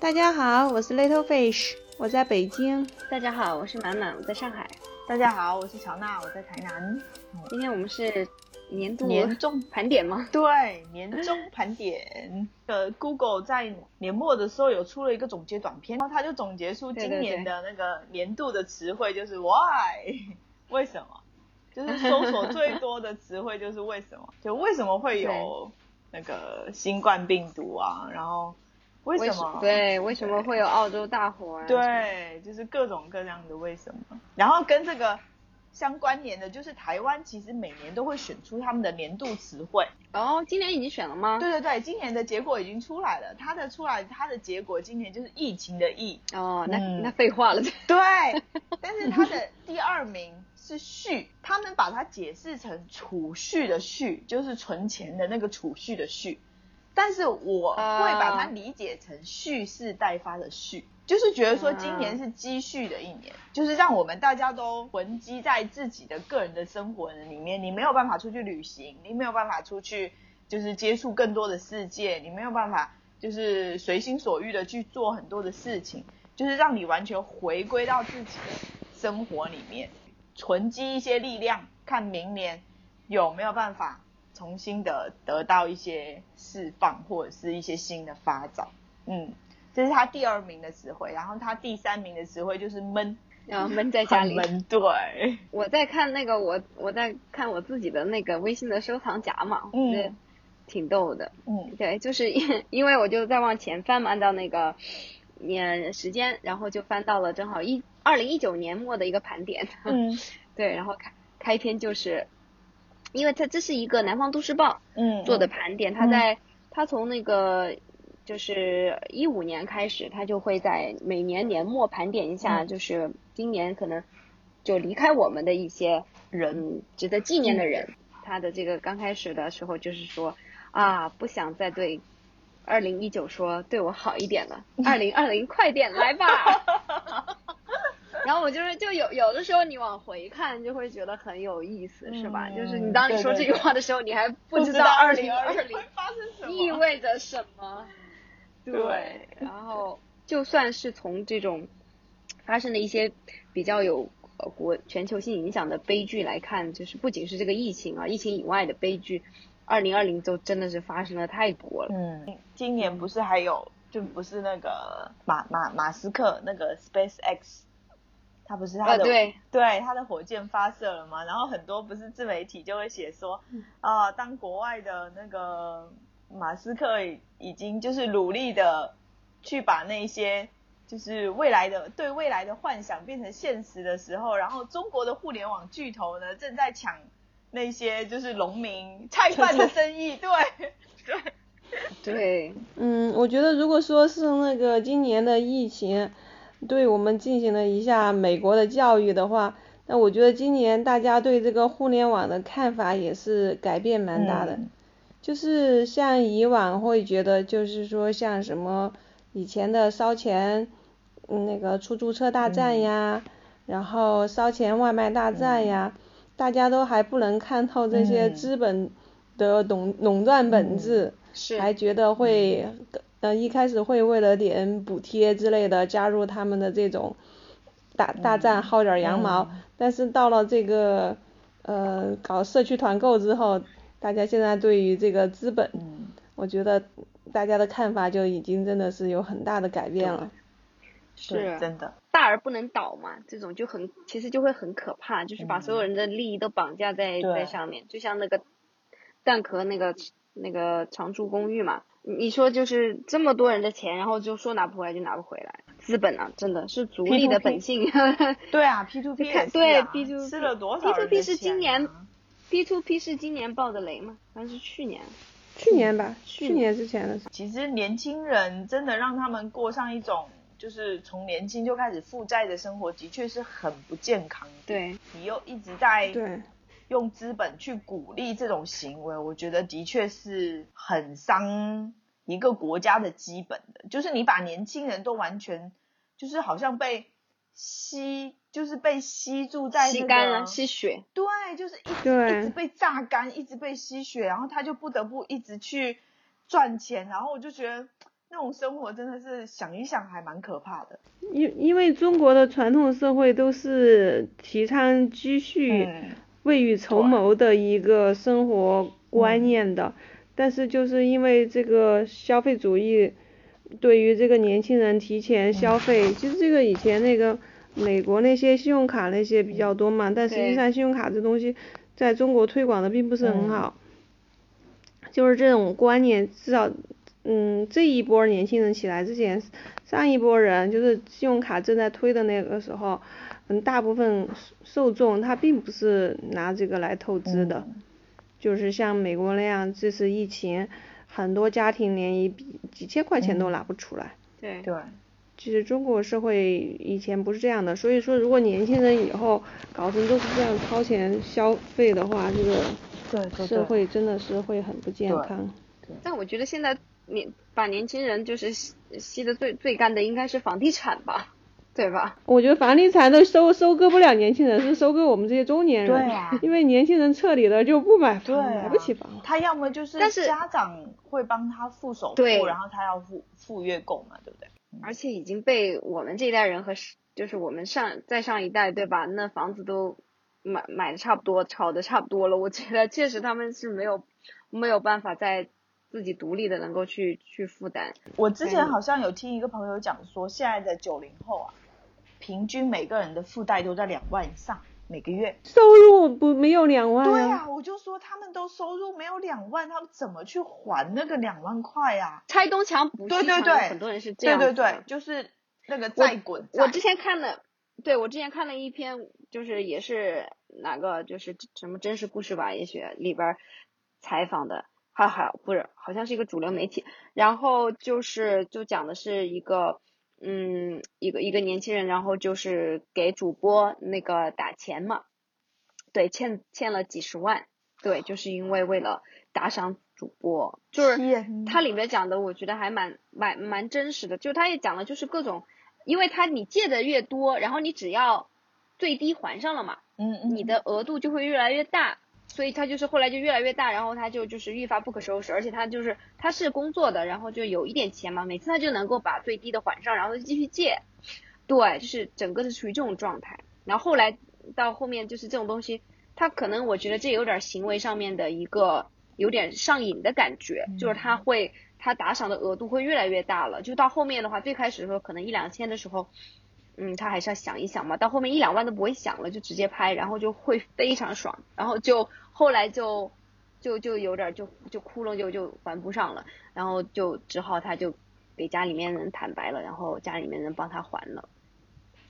大家好，我是 Little Fish，我在北京。大家好，我是满满，我在上海。大家好，我是乔娜，我在台南。今天我们是年度年终盘点吗？对，年终盘点。呃，Google 在年末的时候有出了一个总结短片，然后他就总结出今年的那个年度的词汇就是 Why，为什么？就是搜索最多的词汇就是为什么？就为什么会有 那个新冠病毒啊？然后。为什么？对，为什么会有澳洲大火啊？对，就是各种各样的为什么。然后跟这个相关联的，就是台湾其实每年都会选出他们的年度词汇。哦，今年已经选了吗？对对对，今年的结果已经出来了。它的出来，它的结果今年就是疫情的疫。哦，那那废话了。对，但是它的第二名是蓄，他们把它解释成储蓄的蓄，就是存钱的那个储蓄的蓄。但是我会把它理解成蓄势待发的蓄，就是觉得说今年是积蓄的一年，就是让我们大家都囤积在自己的个人的生活里面，你没有办法出去旅行，你没有办法出去就是接触更多的世界，你没有办法就是随心所欲的去做很多的事情，就是让你完全回归到自己的生活里面，囤积一些力量，看明年有没有办法。重新的得到一些释放或者是一些新的发展，嗯，这是他第二名的词汇，然后他第三名的词汇就是闷，然后 闷在家里，闷，对。我在看那个我我在看我自己的那个微信的收藏夹嘛，嗯，挺逗的，嗯，对，就是因 因为我就在往前翻嘛，按照那个年时间，然后就翻到了正好一二零一九年末的一个盘点，嗯，对，然后开开篇就是。因为它这是一个南方都市报嗯做的盘点，他在他从那个就是一五年开始，他就会在每年年末盘点一下，就是今年可能就离开我们的一些人值得纪念的人。他的这个刚开始的时候就是说啊，不想再对二零一九说对我好一点了，二零二零快点来吧。然后我就是就有有的时候你往回看就会觉得很有意思，是吧？就是你当你说这句话的时候，你还不知道二零二零 发生什么，意味着什么。对，然后就算是从这种发生的一些比较有国全球性影响的悲剧来看，就是不仅是这个疫情啊，疫情以外的悲剧，二零二零都真的是发生了太多了。嗯，今年不是还有就不是那个马马马斯克那个 Space X。他不是他的对对他的火箭发射了嘛？然后很多不是自媒体就会写说啊，当国外的那个马斯克已经就是努力的去把那些就是未来的对未来的幻想变成现实的时候，然后中国的互联网巨头呢正在抢那些就是农民菜贩的生意，对对 对，嗯，我觉得如果说是那个今年的疫情。对我们进行了一下美国的教育的话，那我觉得今年大家对这个互联网的看法也是改变蛮大的。就是像以往会觉得，就是说像什么以前的烧钱，那个出租车大战呀，然后烧钱外卖大战呀，大家都还不能看透这些资本的垄垄断本质，还觉得会。嗯，一开始会为了点补贴之类的加入他们的这种大大战薅点羊毛，但是到了这个呃搞社区团购之后，大家现在对于这个资本，我觉得大家的看法就已经真的是有很大的改变了。是真的，大而不能倒嘛，这种就很其实就会很可怕，就是把所有人的利益都绑架在在上面，就像那个蛋壳那个那个长租公寓嘛。你说就是这么多人的钱，然后就说拿不回来就拿不回来，资本啊，真的是逐利的本性。对啊，P to P 对 P to 吃了多少 P to P 是今年，P to P 是今年爆的雷吗？还是去年？去年吧，去年之前的。其实年轻人真的让他们过上一种就是从年轻就开始负债的生活，的确是很不健康的。对，你又一直在对。用资本去鼓励这种行为，我觉得的确是很伤一个国家的基本的。就是你把年轻人都完全，就是好像被吸，就是被吸住在吸干了，吸血。对，就是一一直被榨干，一直被吸血，然后他就不得不一直去赚钱。然后我就觉得那种生活真的是想一想还蛮可怕的。因因为中国的传统社会都是提倡积蓄、未雨绸缪的一个生活观念的，但是就是因为这个消费主义，对于这个年轻人提前消费，其实这个以前那个美国那些信用卡那些比较多嘛，但实际上信用卡这东西在中国推广的并不是很好，就是这种观念至少。嗯，这一波年轻人起来之前，上一波人就是信用卡正在推的那个时候，嗯，大部分受众他并不是拿这个来透支的，就是像美国那样，这次疫情，很多家庭连一笔几千块钱都拿不出来。对对。其实中国社会以前不是这样的，所以说如果年轻人以后搞成都是这样掏钱消费的话，这个社会真的是会很不健康。但我觉得现在。年把年轻人就是吸吸的最最干的应该是房地产吧，对吧？我觉得房地产都收收割不了年轻人，是收割我们这些中年人。对啊。因为年轻人彻底的就不买房，买不起房。他要么就是家长会帮他付首付，然后他要付付月供嘛，对不对？而且已经被我们这一代人和就是我们上再上一代，对吧？那房子都买买的差不多，炒的差不多了。我觉得确实他们是没有没有办法在。自己独立的能够去去负担。我之前好像有听一个朋友讲说，现在的九零后啊，平均每个人的负债都在两万以上每个月。收入不没有两万。对啊，我就说他们都收入没有两万，他们怎么去还那个两万块呀？拆东墙补西墙，很多人是这样。对对对，就是那个债滚。我之前看了，对我之前看了一篇，就是也是哪个就是什么真实故事吧，也许里边采访的。还好不是，好像是一个主流媒体，然后就是就讲的是一个，嗯，一个一个年轻人，然后就是给主播那个打钱嘛，对，欠欠了几十万，对，就是因为为了打赏主播，就是他里面讲的，我觉得还蛮蛮蛮真实的，就他也讲了，就是各种，因为他你借的越多，然后你只要最低还上了嘛，嗯嗯，你的额度就会越来越大。所以他就是后来就越来越大，然后他就就是愈发不可收拾，而且他就是他是工作的，然后就有一点钱嘛，每次他就能够把最低的还上，然后继续借，对，就是整个是处于这种状态。然后后来到后面就是这种东西，他可能我觉得这有点行为上面的一个有点上瘾的感觉，就是他会他打赏的额度会越来越大了，就到后面的话，最开始的时候可能一两千的时候。嗯，他还是要想一想嘛，到后面一两万都不会想了，就直接拍，然后就会非常爽，然后就后来就就就有点就就窟窿就就还不上了，然后就只好他就给家里面人坦白了，然后家里面人帮他还了，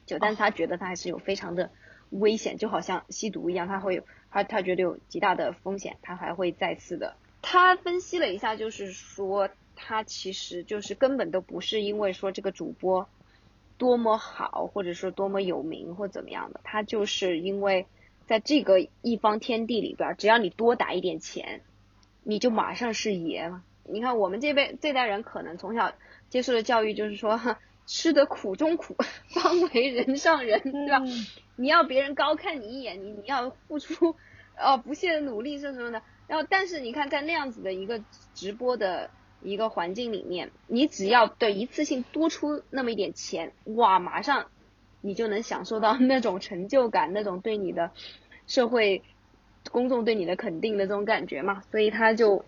就但是他觉得他还是有非常的危险，就好像吸毒一样，他会有他他觉得有极大的风险，他还会再次的。他分析了一下，就是说他其实就是根本都不是因为说这个主播。多么好，或者说多么有名或怎么样的，他就是因为在这个一方天地里边，只要你多打一点钱，你就马上是爷了。你看我们这辈这代人可能从小接受的教育就是说，吃得苦中苦，方为人上人，对吧？你要别人高看你一眼，你你要付出呃不懈的努力是什么的。然后但是你看在那样子的一个直播的。一个环境里面，你只要对一次性多出那么一点钱，哇，马上你就能享受到 那种成就感，那种对你的社会公众对你的肯定的这种感觉嘛，所以他就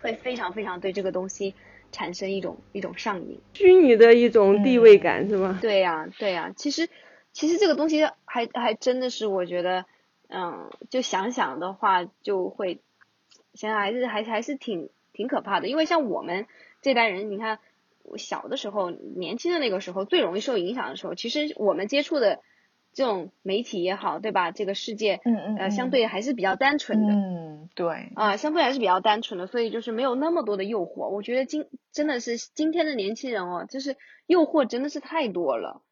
会非常非常对这个东西产生一种一种上瘾，虚拟的一种地位感是吗？对呀，对呀，其实其实这个东西还还真的是我觉得，嗯，就想想的话就会，想想还是还还是挺。挺可怕的，因为像我们这代人，你看小的时候、年轻的那个时候，最容易受影响的时候，其实我们接触的这种媒体也好，对吧？这个世界，嗯嗯，呃，相对还是比较单纯的，嗯，对，啊，相对还是比较单纯的，所以就是没有那么多的诱惑。我觉得今真的是今天的年轻人哦，就是诱惑真的是太多了，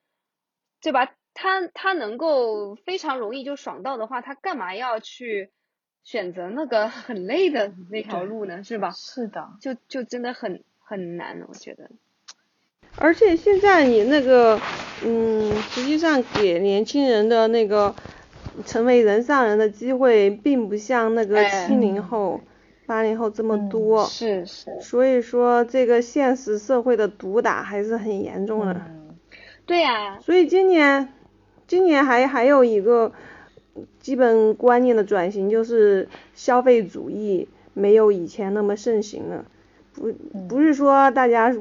对吧？他他能够非常容易就爽到的话，他干嘛要去？选择那个很累的那条路呢，是吧？是的，就就真的很很难，我觉得。而且现在你那个，嗯，实际上给年轻人的那个成为人上人的机会，并不像那个七零后，八零后这么多，是是，所以说这个现实社会的毒打还是很严重的。对呀。所以今年，今年还还有一个基本观念的转型，就是消费主义没有以前那么盛行了。不不是说大家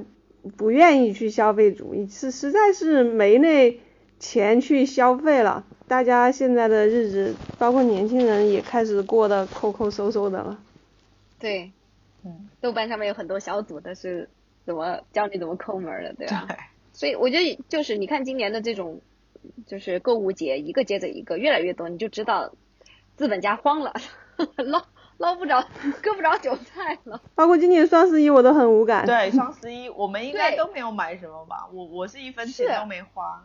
不愿意去消费主义，是实在是没那钱去消费了。大家现在的日子，包括年轻人也开始过得抠抠搜搜的了。对，嗯，豆瓣上面有很多小组都是怎么教你怎么抠门的，对吧？对。所以我觉得就是你看今年的这种，就是购物节一个接着一个，越来越多，你就知道资本家慌了，捞捞不着，割不着韭菜了。包括今年双十一我都很无感。对，双十一我们应该都没有买什么吧？我我是一分钱都没花。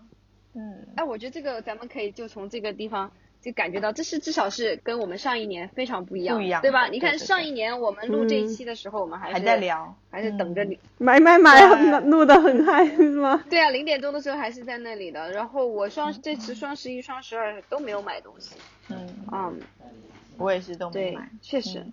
嗯。哎，我觉得这个咱们可以就从这个地方。就感觉到这是至少是跟我们上一年非常不一样，不一样，对吧？你看上一年我们录这一期的时候，我们还还在聊，还是等着你买买买，录的很嗨，是吗？对啊，零点钟的时候还是在那里的。然后我双这次双十一、双十二都没有买东西。嗯嗯，我也是都没买，确实。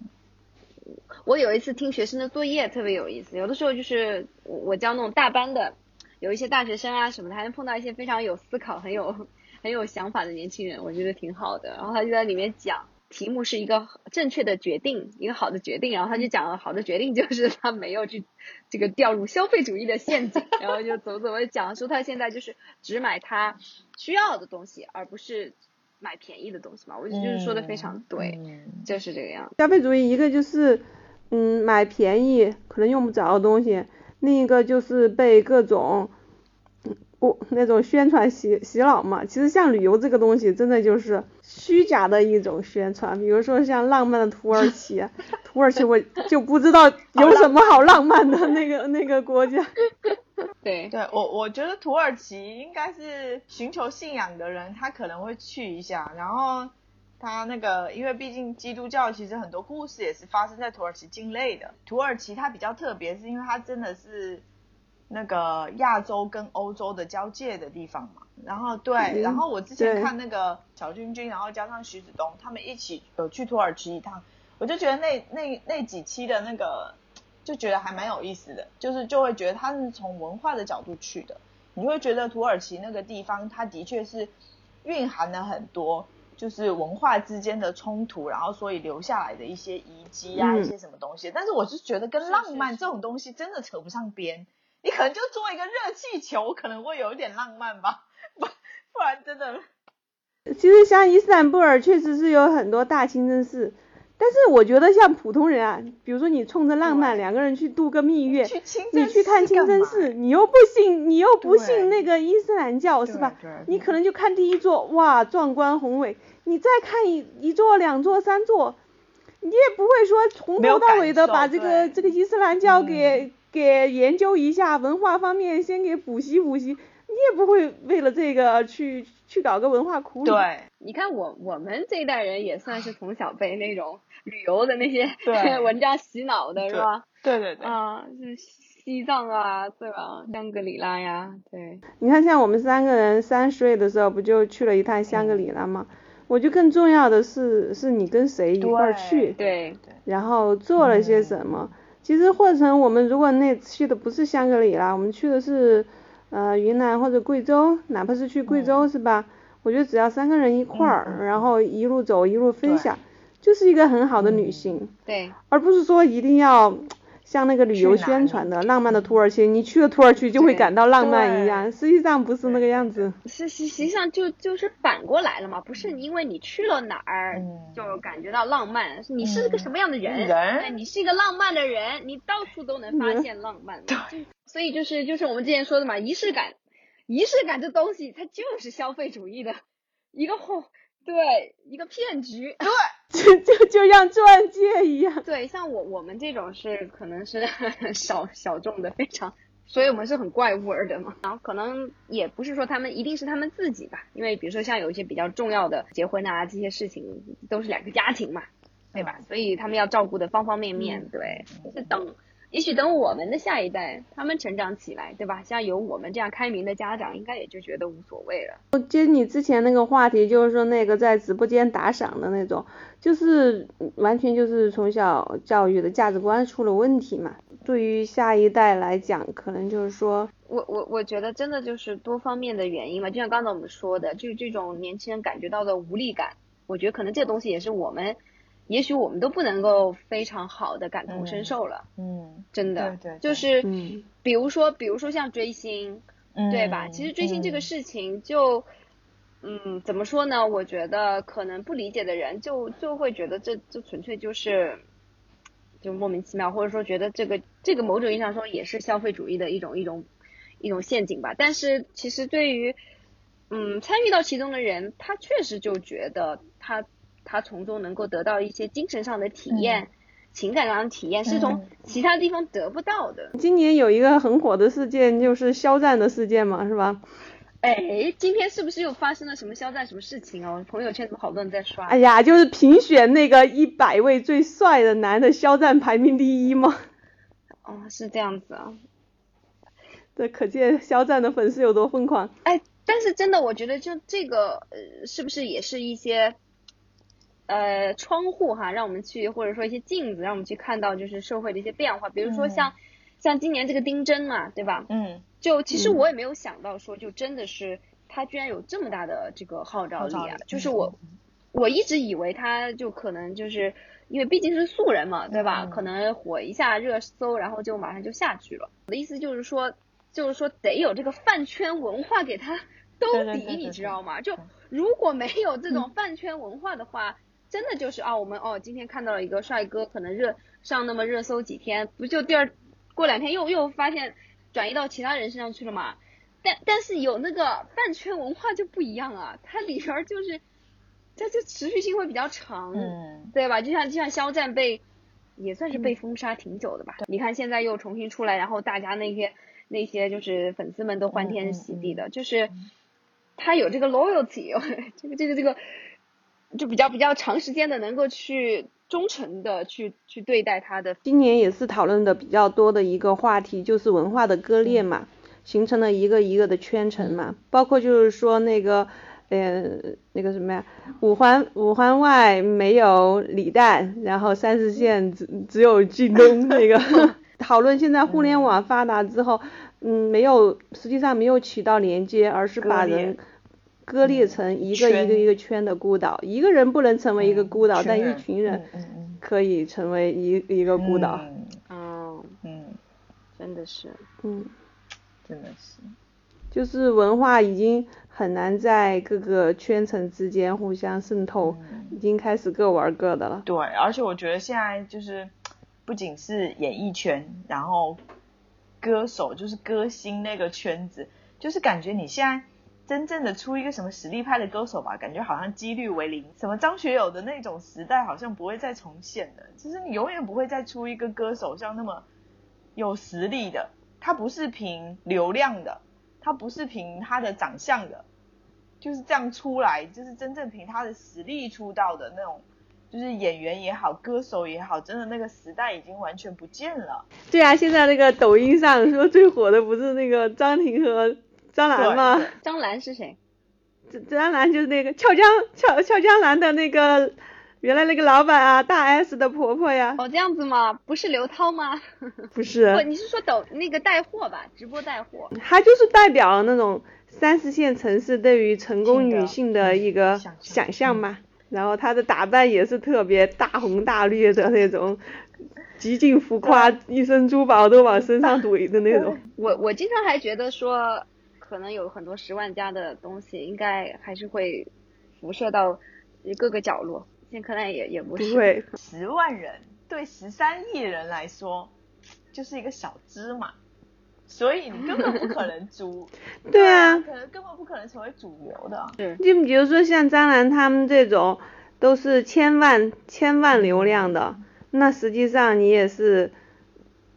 我有一次听学生的作业特别有意思，有的时候就是我教那种大班的，有一些大学生啊什么的，还能碰到一些非常有思考、很有。很有想法的年轻人，我觉得挺好的。然后他就在里面讲，题目是一个正确的决定，一个好的决定。然后他就讲了，好的决定就是他没有去这个掉入消费主义的陷阱。然后就怎么怎么讲，说他现在就是只买他需要的东西，而不是买便宜的东西嘛。我觉得就是说的非常对，就是这个样子。消费主义一个就是嗯。买便宜可能用不着的东西，另一个就是被各种。那种宣传洗洗脑嘛，其实像旅游这个东西，真的就是虚假的一种宣传。比如说像浪漫的土耳其，土耳其我就不知道有什么好浪漫的那个那个国家。对，对我我觉得土耳其应该是寻求信仰的人，他可能会去一下。然后他那个，因为毕竟基督教其实很多故事也是发生在土耳其境内的。土耳其它比较特别，是因为它真的是。那个亚洲跟欧洲的交界的地方嘛，然后对，然后我之前看那个小君君，然后加上徐子东，他们一起有去土耳其一趟，我就觉得那那那几期的那个就觉得还蛮有意思的，就是就会觉得他是从文化的角度去的，你会觉得土耳其那个地方，它的确是蕴含了很多就是文化之间的冲突，然后所以留下来的一些遗迹啊，一些什么东西，但是我是觉得跟浪漫这种东西真的扯不上边。你可能就做一个热气球，可能会有一点浪漫吧，不不然真的。其实像伊斯坦布尔确实是有很多大清真寺，但是我觉得像普通人啊，比如说你冲着浪漫两个人去度个蜜月，你去看清真寺，你又不信，你又不信那个伊斯兰教是吧？你可能就看第一座，哇，壮观宏伟，你再看一一座、两座、三座，你也不会说从头到尾的把这个这个伊斯兰教给。给研究一下文化方面，先给补习补习，你也不会为了这个去去搞个文化苦旅。对，你看我我们这一代人也算是从小被那种旅游的那些文章 洗脑的是吧？对对对。啊，是西藏啊，对吧？香格里拉呀，对。你看，像我们三个人三十岁的时候，不就去了一趟香格里拉吗？我觉得更重要的是，是你跟谁一块儿去，对对，然后做了些什么。其实或者我们如果那去的不是香格里拉，我们去的是呃云南或者贵州，哪怕是去贵州是吧？我觉得只要三个人一块儿，然后一路走一路分享，就是一个很好的旅行。对，而不是说一定要。像那个旅游宣传的浪漫的土耳其，你去了土耳其就会感到浪漫一样，实际上不是那个样子。是实实际上就就是反过来了嘛，不是因为你去了哪儿就感觉到浪漫，你是个什么样的人，人，你是一个浪漫的人，你到处都能发现浪漫。对，所以就是就是我们之前说的嘛，仪式感，仪式感这东西它就是消费主义的一个后。对，一个骗局。对，就就就像钻戒一样。对，像我我们这种是可能是 小小众的，非常，所以我们是很怪物儿的嘛。然后可能也不是说他们一定是他们自己吧，因为比如说像有一些比较重要的结婚啊这些事情，都是两个家庭嘛，对吧？所以他们要照顾的方方面面。对，是等。也许等我们的下一代，他们成长起来，对吧？像有我们这样开明的家长，应该也就觉得无所谓了。接你之前那个话题，就是说那个在直播间打赏的那种，就是完全就是从小教育的价值观出了问题嘛。对于下一代来讲，可能就是说，我我我觉得真的就是多方面的原因嘛。就像刚才我们说的，就这种年轻人感觉到的无力感，我觉得可能这个东西也是我们。也许我们都不能够非常好的感同身受了，嗯，真的，对对，就是，比如说，比如说像追星，对吧？其实追星这个事情，就，嗯，怎么说呢？我觉得可能不理解的人，就就会觉得这这纯粹就是，就莫名其妙，或者说觉得这个这个某种意义上说也是消费主义的一种一种一种陷阱吧。但是其实对于，嗯，参与到其中的人，他确实就觉得他。他从中能够得到一些精神上的体验，情感上的体验是从其他地方得不到的。今年有一个很火的事件，就是肖战的事件嘛，是吧？哎，今天是不是又发生了什么肖战什么事情哦？朋友圈怎么好多人在刷？哎呀，就是评选那个一百位最帅的男的，肖战排名第一吗？哦，是这样子啊。这可见肖战的粉丝有多疯狂。哎，但是真的，我觉得就这个，呃，是不是也是一些？呃，窗户哈，让我们去或者说一些镜子，让我们去看到就是社会的一些变化。比如说像像今年这个丁真嘛，对吧？嗯。就其实我也没有想到说，就真的是他居然有这么大的这个号召力啊！就是我我一直以为他就可能就是因为毕竟是素人嘛，对吧？可能火一下热搜，然后就马上就下去了。我的意思就是说，就是说得有这个饭圈文化给他 兜底，你知道吗？就如果没有这种饭圈文化的话。真的就是啊，我们哦，今天看到了一个帅哥，可能热上那么热搜几天，不就第二过两天又又发现转移到其他人身上去了嘛？但但是有那个饭圈文化就不一样啊，它里边就是它就持续性会比较长，嗯，对吧？就像就像肖战被也算是被封杀挺久的吧？你看现在又重新出来，然后大家那些那些就是粉丝们都欢天喜地的，就是他有这个 loyalty，这个这个这个。就比较比较长时间的能够去忠诚的去去对待他的。今年也是讨论的比较多的一个话题，就是文化的割裂嘛，形成了一个一个的圈层嘛。包括就是说那个，呃，那个什么呀，五环五环外没有李诞，然后三四线只只有靳东那个。讨论现在互联网发达之后，嗯，没有实际上没有起到连接，而是把人。割裂成一个一个一个圈的孤岛，一个人不能成为一个孤岛，但一群人可以成为一一个孤岛。嗯。嗯，真的是，嗯，真的是，就是文化已经很难在各个圈层之间互相渗透，已经开始各玩各的了。对，而且我觉得现在就是不仅是演艺圈，然后歌手就是歌星那个圈子，就是感觉你现在。真正的出一个什么实力派的歌手吧，感觉好像几率为零。什么张学友的那种时代好像不会再重现的。其实你永远不会再出一个歌手像那么有实力的。他不是凭流量的，他不是凭他的长相的，就是这样出来，就是真正凭他的实力出道的那种，就是演员也好，歌手也好，真的那个时代已经完全不见了。对啊，现在那个抖音上说最火的不是那个张庭和。张兰吗？张兰是谁？张张兰就是那个俏江俏俏江南的那个原来那个老板啊，大 S 的婆婆呀。哦，这样子吗？不是刘涛吗？不是。不，你是说抖那个带货吧？直播带货。她就是代表那种三四线城市对于成功女性的一个想象嘛。然后她的打扮也是特别大红大绿的那种，极尽浮夸，一身珠宝都往身上怼的那种。我我经常还觉得说。可能有很多十万加的东西，应该还是会辐射到各个角落。现在看来也也不是。对，十万人对十三亿人来说就是一个小芝麻，所以你根本不可能主。对啊。可能根本不可能成为主流的。对。就比如说像张兰他们这种，都是千万千万流量的，那实际上你也是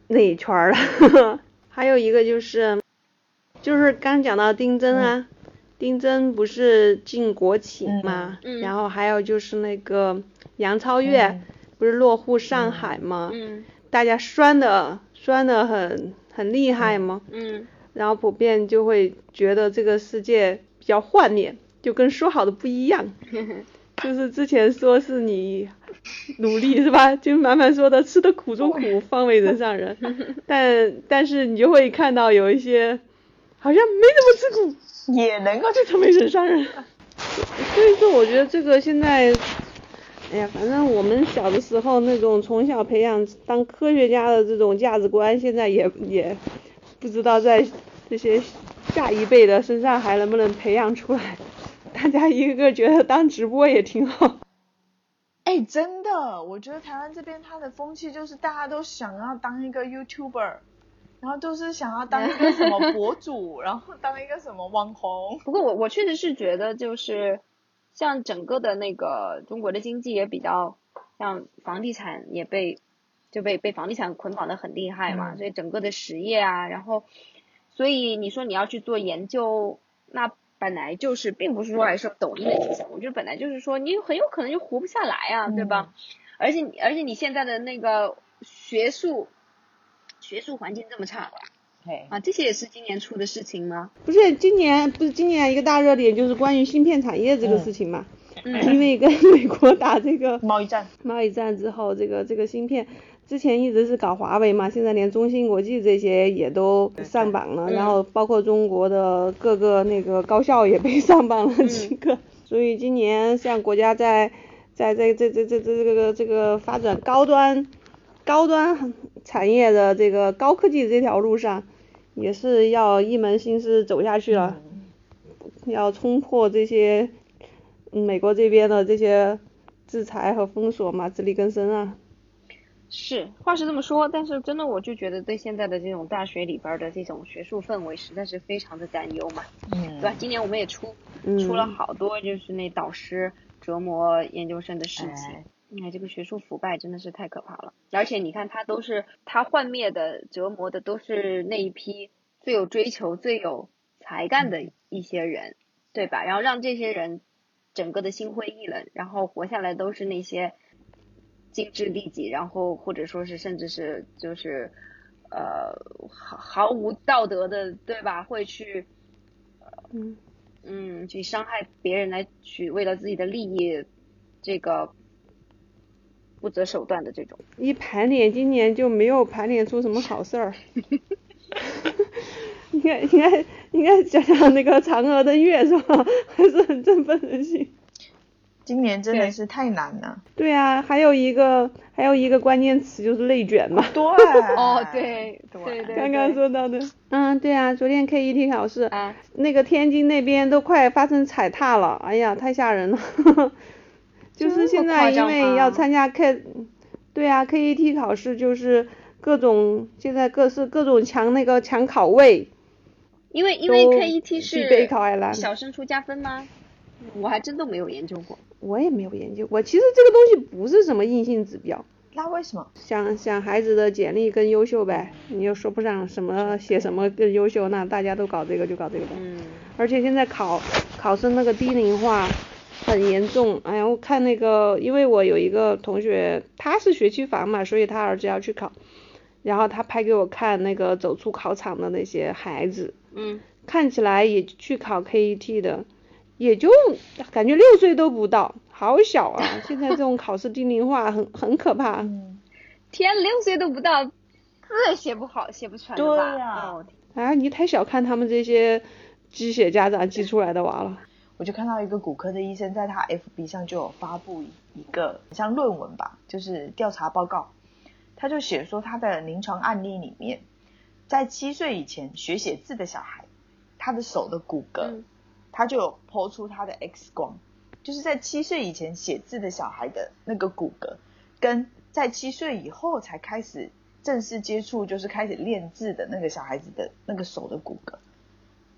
那一圈儿了。还有一个就是。就是刚讲到丁真啊，丁真不是进国企嘛，然后还有就是那个杨超越不是落户上海嘛，大家酸的酸的很很厉害嘛，嗯，然后普遍就会觉得这个世界比较幻灭，就跟说好的不一样，就是之前说是你努力是吧，就满满说的吃的苦中苦，方为人上人，但但是你就会看到有一些好像没怎么吃苦，也能够去成为人上人，所以说我觉得这个现在。哎呀，反正我们小的时候那种从小培养当科学家的这种价值观，现在也也不知道在这些下一辈的身上还能不能培养出来。大家一个个觉得当直播也挺好。哎，真的，我觉得台湾这边它的风气就是大家都想要当一个 YouTuber，然后就是想要当一个什么博主，然后当一个什么网红。不过我我确实是觉得就是。像整个的那个中国的经济也比较，像房地产也被就被被房地产捆绑的很厉害嘛，所以整个的实业啊，然后，所以你说你要去做研究，那本来就是并不是说来说抖音的影响，我觉得本来就是说你很有可能就活不下来啊，对吧？而且而且你现在的那个学术学术环境这么差。啊，这些也是今年出的事情吗？不是，今年不是今年一个大热点就是关于芯片产业这个事情嘛。嗯。因为跟 美国打这个 贸易战，贸易战之后，这个这个芯片之前一直是搞华为嘛，现在连中芯国际这些也都上榜了，然后包括中国的各个那个高校也被上榜了几个。所以今年像国家在在在这这这这这个这个发展高端高端产业的这个高科技这条路上。也是要一门心思走下去了，要冲破这些美国这边的这些制裁和封锁嘛，自力更生啊。是，话是这么说，但是真的我就觉得对现在的这种大学里边的这种学术氛围实在是非常的担忧嘛，嗯对吧？今年我们也出出了好多就是那导师折磨研究生的事情。你看这个学术腐败真的是太可怕了，而且你看他都是他幻灭的、折磨的都是那一批最有追求、最有才干的一些人，对吧？然后让这些人整个的心灰意冷，然后活下来都是那些精致利己，然后或者说是甚至是就是呃毫毫无道德的，对吧？会去嗯嗯去伤害别人来取为了自己的利益这个。不择手段的这种，一盘点今年就没有盘点出什么好事儿。应该应该应该讲讲那个嫦娥的月是吧？还是很振奋人心。今年真的是太难了。对啊，还有一个还有一个关键词就是内卷嘛。对。哦，对对对。刚刚说到的。嗯，对啊，昨天 KET 考试，那个天津那边都快发生踩踏了，哎呀，太吓人了。就是现在，因为要参加 K，对啊，KET 考试就是各种现在各是各种抢那个抢考位，因为因为 KET 是小升初加分吗？我还真都没有研究过。我也没有研究过，其实这个东西不是什么硬性指标。那为什么？想想孩子的简历更优秀呗，你又说不上什么写什么更优秀，那大家都搞这个就搞这个呗。嗯。而且现在考考生那个低龄化。很严重，哎呀，我看那个，因为我有一个同学，他是学区房嘛，所以他儿子要去考，然后他拍给我看那个走出考场的那些孩子，嗯，看起来也去考 KET 的，也就感觉六岁都不到，好小啊！现在这种考试低龄化很很可怕。天，六岁都不到，字也写不好，写不出来对呀。啊，你太小看他们这些鸡血家长寄出来的娃了。我就看到一个骨科的医生在他 FB 上就有发布一个像论文吧，就是调查报告，他就写说他的临床案例里面，在七岁以前学写字的小孩，他的手的骨骼，他就有剖出他的 X 光，就是在七岁以前写字的小孩的那个骨骼，跟在七岁以后才开始正式接触，就是开始练字的那个小孩子的那个手的骨骼，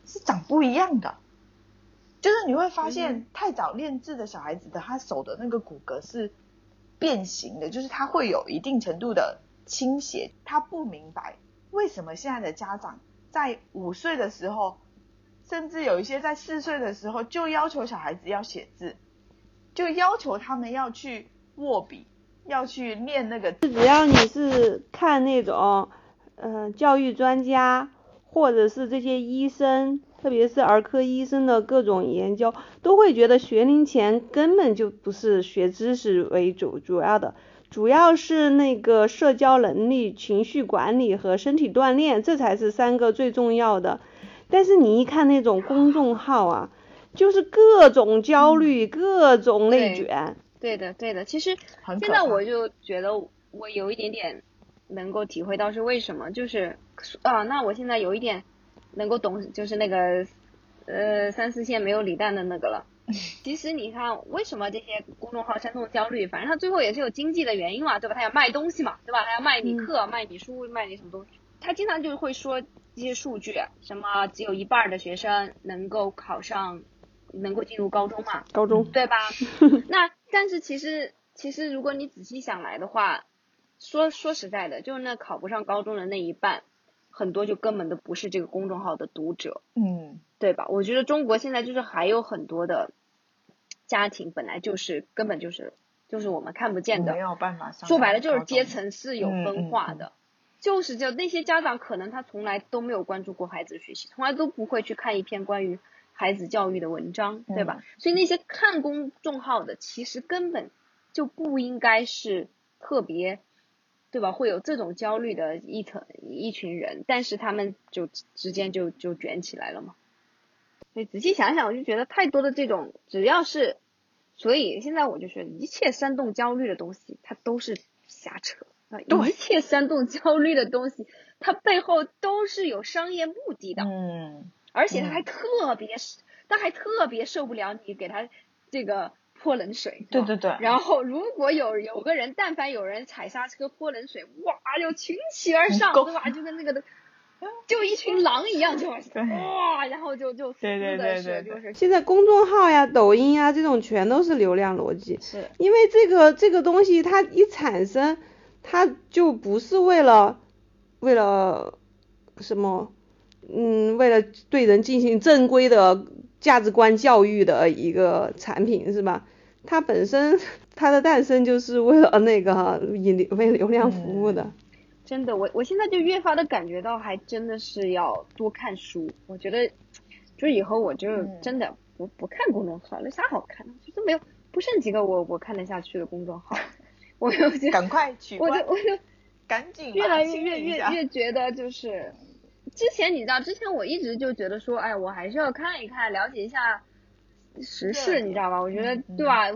是长不一样的。就是你会发现，太早练字的小孩子的他手的那个骨骼是变形的，就是他会有一定程度的倾斜。他不明白为什么现在的家长在五岁的时候，甚至有一些在四岁的时候就要求小孩子要写字，就要求他们要去握笔，要去练那个。只要你是看那种嗯，教育专家或者是这些医生，特别是儿科医生的各种研究，都会觉得学龄前根本就不是学知识为主主要的，主要是那个社交能力、情绪管理和身体锻炼，这才是三个最重要的。但是你一看那种公众号啊，就是各种焦虑，各种内卷。对的，对的。其实现在我就觉得我有一点点能够体会到是为什么，就是啊，那我现在有一点能够懂，就是那个呃三四线没有李诞的那个了。其实你看，为什么这些公众号煽动焦虑？反正他最后也是有经济的原因嘛，对吧？他要卖东西嘛，对吧？他要卖你课、卖你书、卖你什么东西。他经常就会说这些数据，什么只有一半的学生能够考上，能够进入高中嘛？高中对吧？那。但是其实，其实如果你仔细想来的话，说说实在的，就是那考不上高中的那一半，很多就根本都不是这个公众号的读者，嗯，对吧？我觉得中国现在就是还有很多的家庭本来就是根本就是就是我们看不见的，没有办法。说白了就是阶层是有分化的，就是就那些家长可能他从来都没有关注过孩子的学习，从来都不会去看一篇关于。孩子教育的文章，对吧？所以那些看公众号的，其实根本就不应该是特别，对吧？会有这种焦虑的一层一群人，但是他们就之间就就卷起来了嘛。所以仔细想想，我就觉得太多的这种，只要是，所以现在我就觉得一切煽动焦虑的东西，它都是瞎扯啊！一切煽动焦虑的东西，它背后都是有商业目的的。嗯。而且他还特别，他还特别受不了你给他这个泼冷水。对对对。然后如果有有个人，但凡有人踩刹车泼冷水，哇，就群起而上，对吧？就跟那个的，就一群狼一样，就哇，然后就就对对对对，就是现在公众号呀、抖音呀这种全都是流量逻辑。是。因为这个这个东西它一产生，它就不是为了为了什么。嗯，为了对人进行正规的价值观教育的一个产品是吧？它本身它的诞生就是为了那个引流为流量服务的。真的，我我现在就越发的感觉到，还真的是要多看书。我觉得，就以后我就真的不不看公众号了，啥好看的，就没有不剩几个我我看得下去的公众号。我就赶快取关，我就我就赶紧越来越越越越觉得就是。之前你知道，之前我一直就觉得说，哎，我还是要看一看，了解一下时事，你知道吧？我觉得，对吧？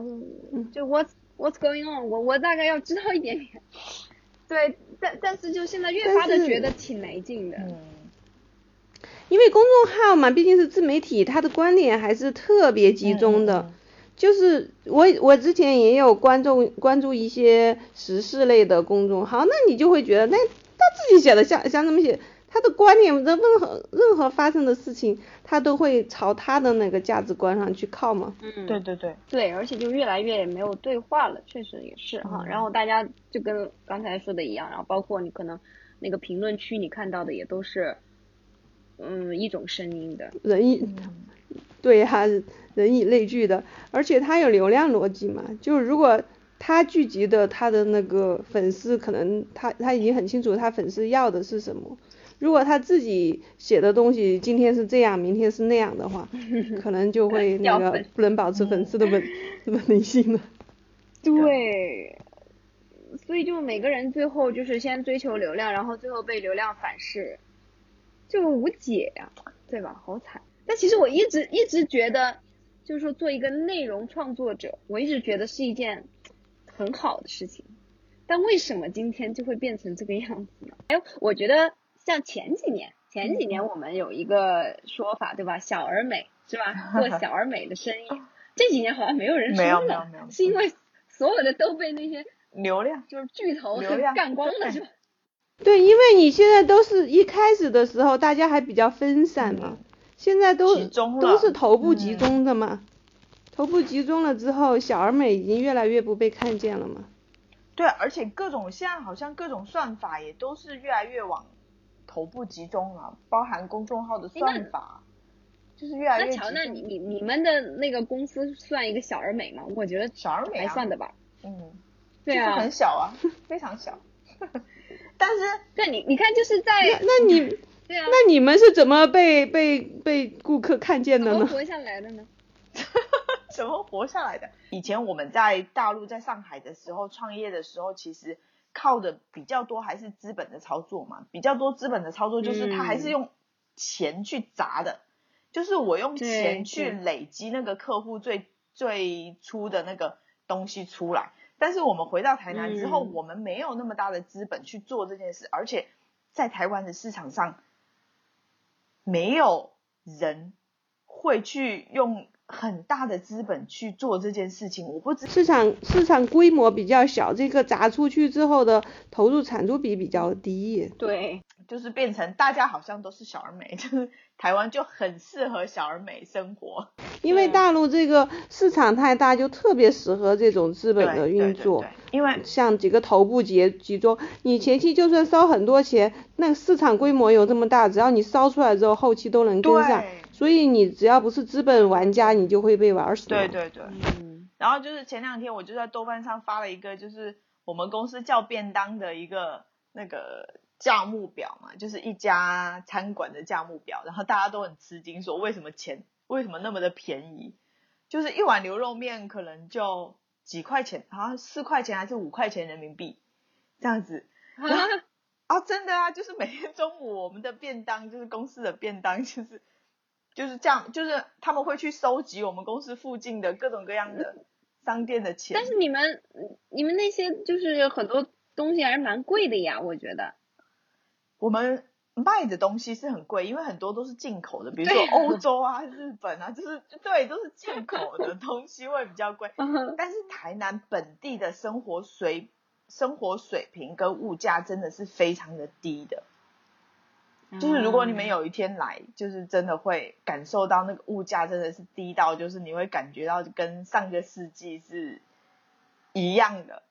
就 what's what's going on，我我大概要知道一点点。对，但但是就现在越发的觉得挺没劲的。嗯。因为公众号嘛，毕竟是自媒体，它的观点还是特别集中的。就是我我之前也有关注关注一些时事类的公众号，那你就会觉得，那他自己写的像像这么写。他的观点的任何任何发生的事情，他都会朝他的那个价值观上去靠嘛。嗯，对对对对，而且就越来越没有对话了，确实也是哈。然后大家就跟刚才说的一样，然后包括你可能那个评论区你看到的也都是，嗯，一种声音的。人以对呀，人以类聚的，而且他有流量逻辑嘛，就是如果他聚集的他的那个粉丝，可能他他已经很清楚他粉丝要的是什么。如果他自己写的东西今天是这样，明天是那样的话，可能就会那个不能保持粉丝的稳稳定性了。对，所以就每个人最后就是先追求流量，然后最后被流量反噬，就无解呀，对吧？好惨。但其实我一直一直觉得，就是说做一个内容创作者，我一直觉得是一件很好的事情。但为什么今天就会变成这个样子呢？哎，我觉得。像前几年，前几年我们有一个说法，对吧？小而美是吧？做 小而美的生意，这几年好像没有人说了，是因为所有的都被那些流量就是巨头干光了，是吧？对，因为你现在都是一开始的时候大家还比较分散嘛，现在都都是头部集中的嘛，头部集中了之后，小而美已经越来越不被看见了嘛。对，而且各种现在好像各种算法也都是越来越往。头部集中了，包含公众号的算法，就是越来越。那乔，那你你你们的那个公司算一个小而美吗？我觉得小而美还算的吧。嗯，对啊，很小啊，非常小。但是对你你看就是在那你 对啊，那你们是怎么被被被顾客看见的呢？怎么活下来的呢？怎么活下来的？以前我们在大陆在上海的时候创业的时候，其实靠的比较多还是资本的操作嘛，比较多资本的操作就是他还是用钱去砸的，就是我用钱去累积那个客户最最初的那个东西出来。但是我们回到台南之后，我们没有那么大的资本去做这件事，而且在台湾的市场上，没有人会去用。很大的资本去做这件事情，我不知市场市场规模比较小，这个砸出去之后的投入产出比比较低。对，就是变成大家好像都是小而美，就是台湾就很适合小而美生活。因为大陆这个市场太大，就特别适合这种资本的运作。因为像几个头部集集中，你前期就算烧很多钱，那个市场规模有这么大，只要你烧出来之后，后期都能跟上。所以你只要不是资本玩家，你就会被玩死。对对对，嗯。然后就是前两天我就在豆瓣上发了一个，就是我们公司叫便当的一个那个价目表嘛，就是一家餐馆的价目表。然后大家都很吃惊，说为什么钱为什么那么的便宜？就是一碗牛肉面可能就几块钱，好像四块钱还是五块钱人民币这样子。啊，真的啊，就是每天中午我们的便当，就是公司的便当，就是。就是这样，就是他们会去收集我们公司附近的各种各样的商店的钱。但是你们，你们那些就是很多东西还是蛮贵的呀，我觉得。我们卖的东西是很贵，因为很多都是进口的，比如说欧洲啊、日本啊，就是对，都是进口的 东西会比较贵。但是台南本地的生活水生活水平跟物价真的是非常的低的。就是如果你们有一天来，就是真的会感受到那个物价真的是低到，就是你会感觉到跟上个世纪是一样的。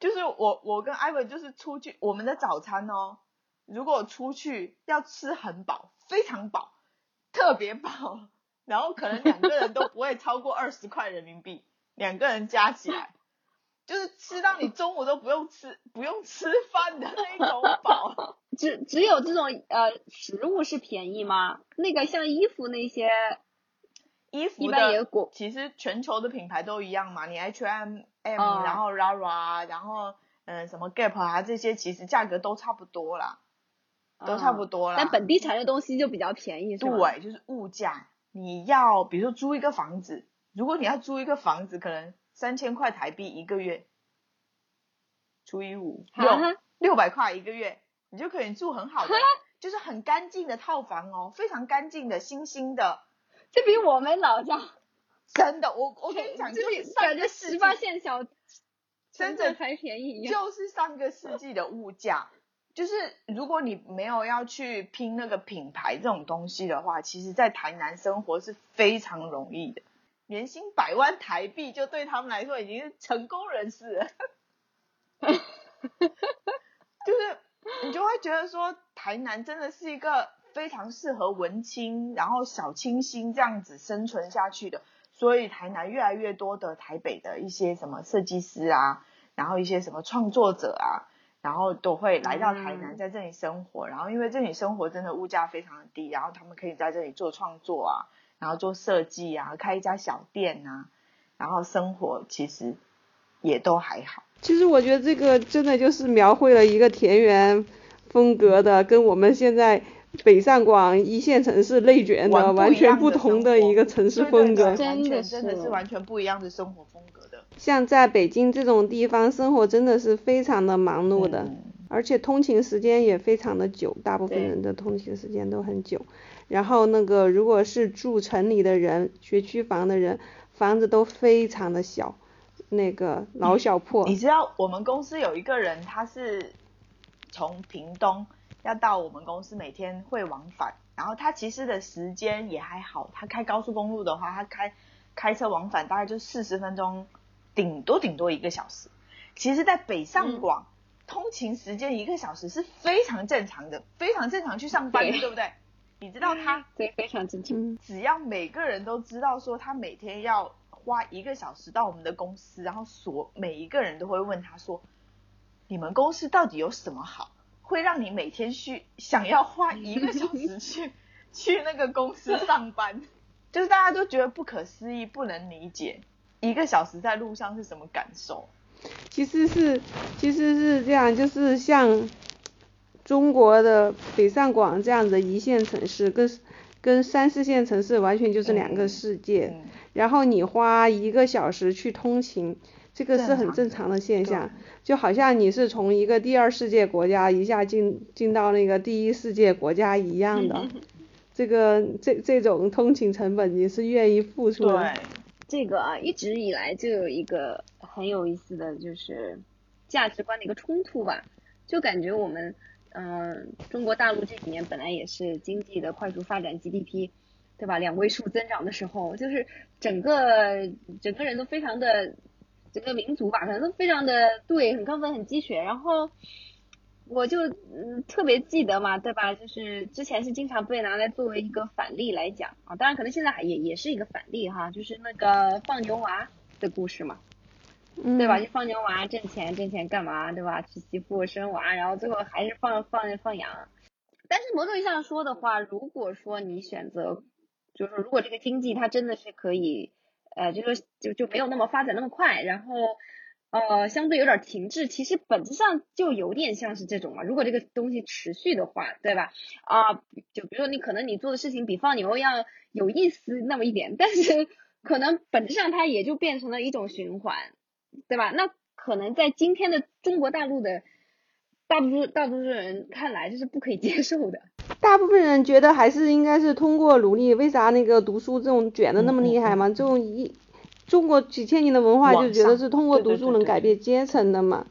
就是我我跟艾文就是出去，我们的早餐哦，如果出去要吃很饱，非常饱，特别饱，然后可能两个人都不会超过二十块人民币，两个人加起来。就是吃到你中午都不用吃不用吃饭的那种饱，只只有这种呃食物是便宜吗？那个像衣服那些，衣服一般也贵。其实全球的品牌都一样嘛，你 H M M，然后 Rara，然后嗯什么 Gap 啊这些，其实价格都差不多啦，都差不多啦。但本地产的东西就比较便宜，对，就是物价。你要比如说租一个房子，如果你要租一个房子，可能。三千块台币一个月，除以五，六六百块一个月，你就可以住很好的，就是很干净的套房哦，非常干净的新兴的，这比我们老家真的，我我跟你讲，就是感觉十八线小，真的才便宜，就是上个世纪的物价，就是如果你没有要去拼那个品牌这种东西的话，其实在台南生活是非常容易的。年薪百万台币，就对他们来说已经是成功人士。就是 你就会觉得说，台南真的是一个非常适合文青，然后小清新这样子生存下去的。所以台南越来越多的台北的一些什么设计师啊，然后一些什么创作者啊，然后都会来到台南，在这里生活。然后因为这里生活真的物价非常的低，然后他们可以在这里做创作啊。然后做设计啊，开一家小店啊，然后生活其实也都还好。其实我觉得这个真的就是描绘了一个田园风格的，跟我们现在北上广一线城市内卷的完全不同的一个城市风格，真的真的是完全不一样的生活风格的。像在北京这种地方生活，真的是非常的忙碌的，而且通勤时间也非常的久，大部分人的通勤时间都很久。然后那个，如果是住城里的人，学区房的人，房子都非常的小，那个老小破。你知道我们公司有一个人，他是从屏东要到我们公司，每天会往返。然后他其实的时间也还好，他开高速公路的话，他开开车往返大概就四十分钟，顶多顶多一个小时。其实，在北上广，通勤时间一个小时是非常正常的，非常正常去上班，对不对？你知道他对非常正常，只要每个人都知道说他每天要花一个小时到我们的公司，然后所每一个人都会问他说，你们公司到底有什么好，会让你每天去想要花一个小时去 去那个公司上班？就是大家都觉得不可思议，不能理解，一个小时在路上是什么感受？其实是其实是这样，就是像中国的北上广这样的一线城市，跟跟三四线城市完全就是两个世界。然后你花一个小时去通勤，这个是很正常的现象，就好像你是从一个第二世界国家一下进进到那个第一世界国家一样的。这个这这种通勤成本你是愿意付出的。这个啊，一直以来就有一个很有意思的就是价值观的一个冲突吧，就感觉我们嗯中国大陆这几年本来也是经济的快速发展，GDP 对吧？两位数增长的时候，就是整个整个人都非常的整个民族吧，可能都非常的对，很亢奋，很鸡血，然后。我就嗯特别记得嘛，对吧？就是之前是经常被拿来作为一个反例来讲啊，当然可能现在还也也是一个反例哈，就是那个放牛娃的故事嘛，对吧？就放牛娃挣钱挣钱干嘛，对吧？娶媳妇生娃，然后最后还是放放放羊。但是某种意义上说的话，如果说你选择，就是说如果这个经济它真的是可以，呃，就说就就没有那么发展那么快，然后。呃，相对有点停滞，其实本质上就有点像是这种嘛。如果这个东西持续的话，对吧？啊，就比如说你可能你做的事情比放牛要有意思那么一点，但是可能本质上它也就变成了一种循环，对吧？那可能在今天的中国大陆的大多数大多数人看来，这是不可以接受的。大部分人觉得还是应该是通过努力。为啥那个读书这种卷的那么厉害嘛？这种一。中国几千年的文化就觉得是通过读书能改变阶层的嘛，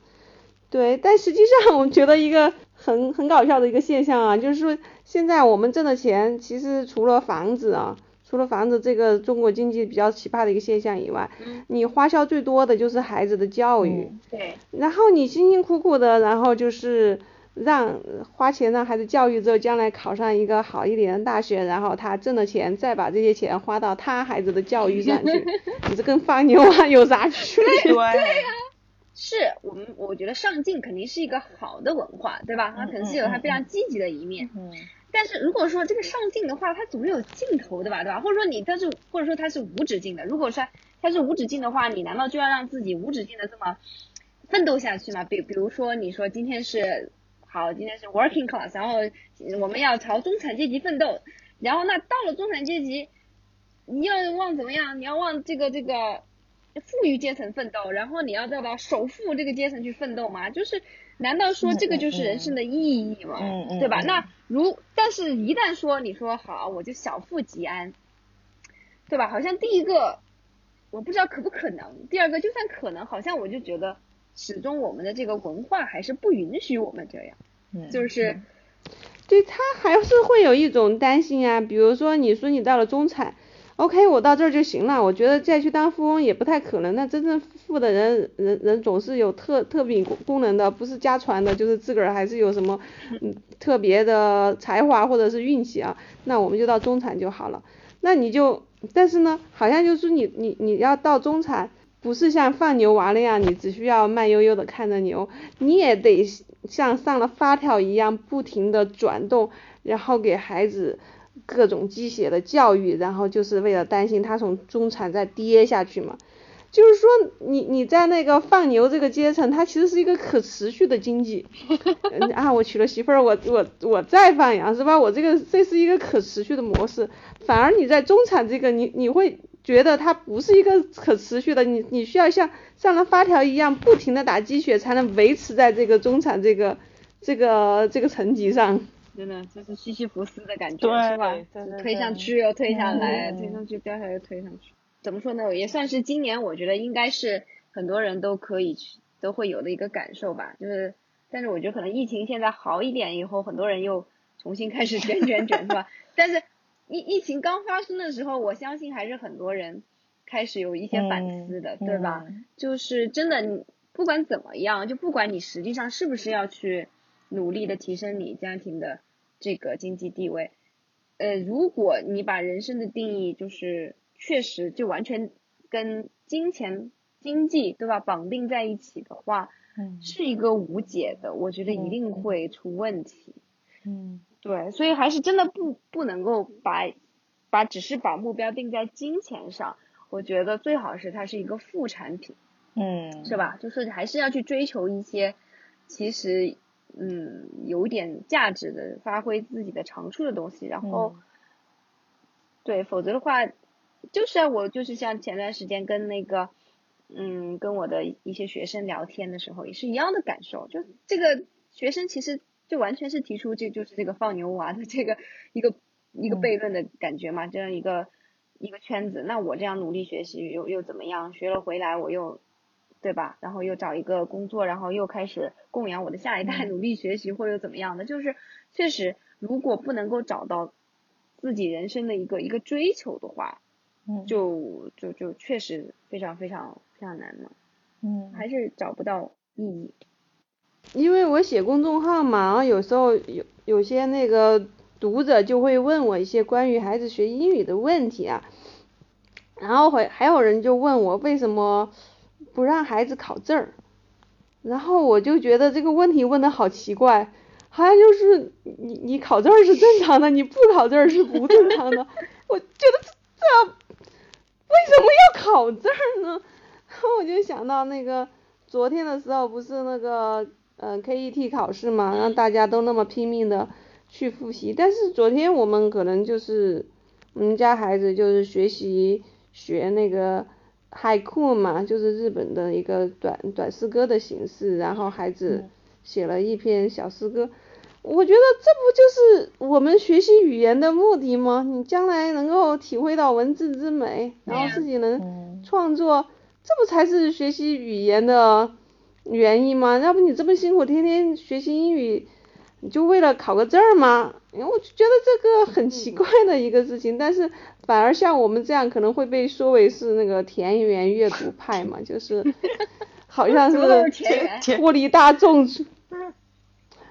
对，但实际上我们觉得一个很很搞笑的一个现象啊，就是说现在我们挣的钱其实除了房子啊，除了房子这个中国经济比较奇葩的一个现象以外，你花销最多的就是孩子的教育，对，然后你辛辛苦苦的，然后就是。让花钱让孩子教育之后，将来考上一个好一点的大学，然后他挣了钱再把这些钱花到他孩子的教育上去，你这跟放牛娃有啥区别？对呀，是我们我觉得上进肯定是一个好的文化，对吧？它肯定是有它非常积极的一面。嗯。但是如果说这个上进的话，它总是有尽头的吧，对吧？或者说你它是或者说它是无止境的。如果说它是无止境的话，你难道就要让自己无止境的这么奋斗下去吗？比比如说你说今天是。好，今天是 working class，然后我们要朝中产阶级奋斗，然后那到了中产阶级，你要往怎么样？你要往这个这个富裕阶层奋斗，然后你要到到首富这个阶层去奋斗吗？就是，难道说这个就是人生的意义吗？对吧？那如，但是一旦说你说好，我就小富即安，对吧？好像第一个我不知道可不可能，第二个就算可能，好像我就觉得。始终我们的这个文化还是不允许我们这样，就是，对他还是会有一种担心啊，比如说你说你到了中产，OK，我到这儿就行了，我觉得再去当富翁也不太可能。那真正富的人，人人总是有特特别功能的，不是家传的，就是自个儿还是有什么 嗯特别的才华或者是运气啊。那我们就到中产就好了。那你就，但是呢，好像就是你你你要到中产。不是像放牛娃那样，你只需要慢悠悠的看着牛，你也得像上了发条一样不停的转动，然后给孩子各种鸡血的教育，然后就是为了担心他从中产再跌下去嘛。就是说，你你在那个放牛这个阶层，它其实是一个可持续的经济。啊，我娶了媳妇儿，我我我再放羊是吧？我这个这是一个可持续的模式。反而你在中产这个，你你会。觉得它不是一个可持续的，你你需要像上了发条一样不停的打鸡血，才能维持在这个中产这个这个这个层级上。真的就是西西弗斯的感觉，是吧？推上去又推下来，推上去掉下来又推上去。怎么说呢？也算是今年我觉得应该是很多人都可以去都会有的一个感受吧。就是，但是我觉得可能疫情现在好一点以后，很多人又重新开始卷卷卷，是吧？但是。疫疫情刚发生的时候，我相信还是很多人开始有一些反思的，对吧？就是真的，你不管怎么样，就不管你实际上是不是要去努力的提升你家庭的这个经济地位，呃，如果你把人生的定义就是确实就完全跟金钱、经济，对吧，绑定在一起的话，是一个无解的，我觉得一定会出问题。嗯，对，所以还是真的不不能够把把只是把目标定在金钱上，我觉得最好是它是一个副产品。嗯，是吧？就是还是要去追求一些其实嗯有点价值的，发挥自己的长处的东西，然后对，否则的话，就是啊，我就是像前段时间跟那个嗯跟我的一些学生聊天的时候，也是一样的感受，就这个学生其实就完全是提出这就是这个放牛娃的这个一个一个悖论的感觉嘛，这样一个一个圈子，那我这样努力学习又又怎么样？学了回来我又。对吧？然后又找一个工作，然后又开始供养我的下一代，努力学习或者怎么样的，就是确实，如果不能够找到自己人生的一个一个追求的话，嗯，就就就确实非常非常非常难嘛，嗯，还是找不到意义。因为我写公众号嘛，然后有时候有有些那个读者就会问我一些关于孩子学英语的问题啊，然后会还有人就问我为什么。不让孩子考证儿，然后我就觉得这个问题问的好奇怪，好像就是你你考证儿是正常的，你不考证儿是不正常的。我觉得这为什么要考证儿呢？然 后我就想到那个昨天的时候不是那个嗯 KET 考试嘛，让大家都那么拼命的去复习，但是昨天我们可能就是我们家孩子就是学习学那个。海库嘛，就是日本的一个短短诗歌的形式，然后孩子写了一篇小诗歌，我觉得这不就是我们学习语言的目的吗？你将来能够体会到文字之美，然后自己能创作，这不才是学习语言的原因吗？要不你这么辛苦，天天学习英语，你就为了考个证吗？因为我就觉得这个很奇怪的一个事情，但是。反而像我们这样可能会被说为是那个田园阅读派嘛，就是 好像是脱离大众。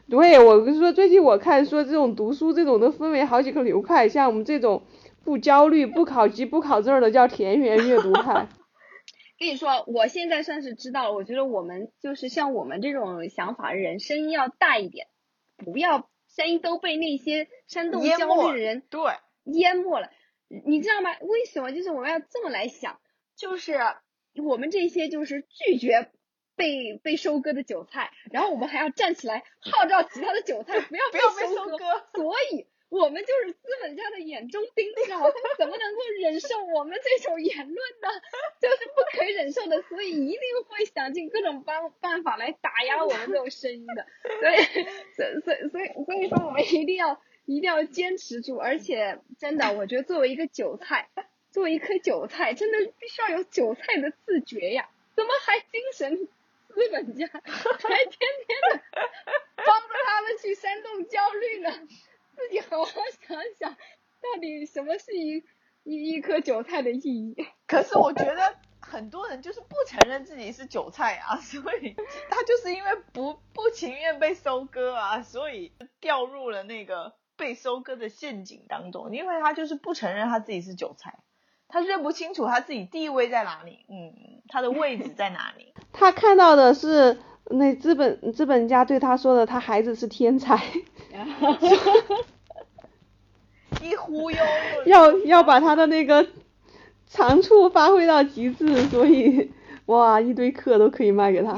对，我跟你说，最近我看说这种读书这种都分为好几个流派，像我们这种不焦虑、不考级、不考证的叫田园阅读派。跟你说，我现在算是知道了，我觉得我们就是像我们这种想法的人，声音要大一点，不要声音都被那些煽动焦虑的人对淹没了。你知道吗？为什么就是我们要这么来想？就是我们这些就是拒绝被被收割的韭菜，然后我们还要站起来号召其他的韭菜不要被收割。所以，我们就是资本家的眼中钉，知道吗？他怎么能够忍受我们这种言论呢？就是不可以忍受的，所以一定会想尽各种办办法来打压我们这种声音的。所以，所所所以所以说，我们一定要。一定要坚持住，而且真的，我觉得作为一个韭菜，作为一颗韭菜，真的必须要有韭菜的自觉呀！怎么还精神资本家，还天天的帮着他们去煽动焦虑呢？自己好好想想，到底什么是一一一颗韭菜的意义？可是我觉得很多人就是不承认自己是韭菜啊，所以他就是因为不不情愿被收割啊，所以掉入了那个。被收割的陷阱当中，因为他就是不承认他自己是韭菜，他认不清楚他自己地位在哪里，嗯，他的位置在哪里。他看到的是那资本资本家对他说的，他孩子是天才，一忽悠，要要把他的那个长处发挥到极致，所以哇，一堆课都可以卖给他。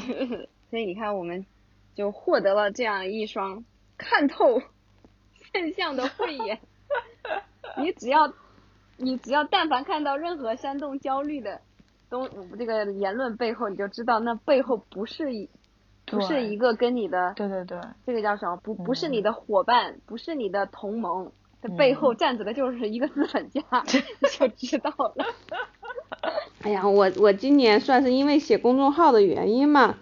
所以你看，我们就获得了这样一双看透。现象的慧眼，你只要，你只要但凡看到任何煽动焦虑的东这个言论背后，你就知道那背后不是一，不是一个跟你的，对对对，这个叫什么？不不是你的伙伴，不是你的同盟，这背后站着的就是一个资本家，你就知道了。哎呀，我我今年算是因为写公众号的原因嘛。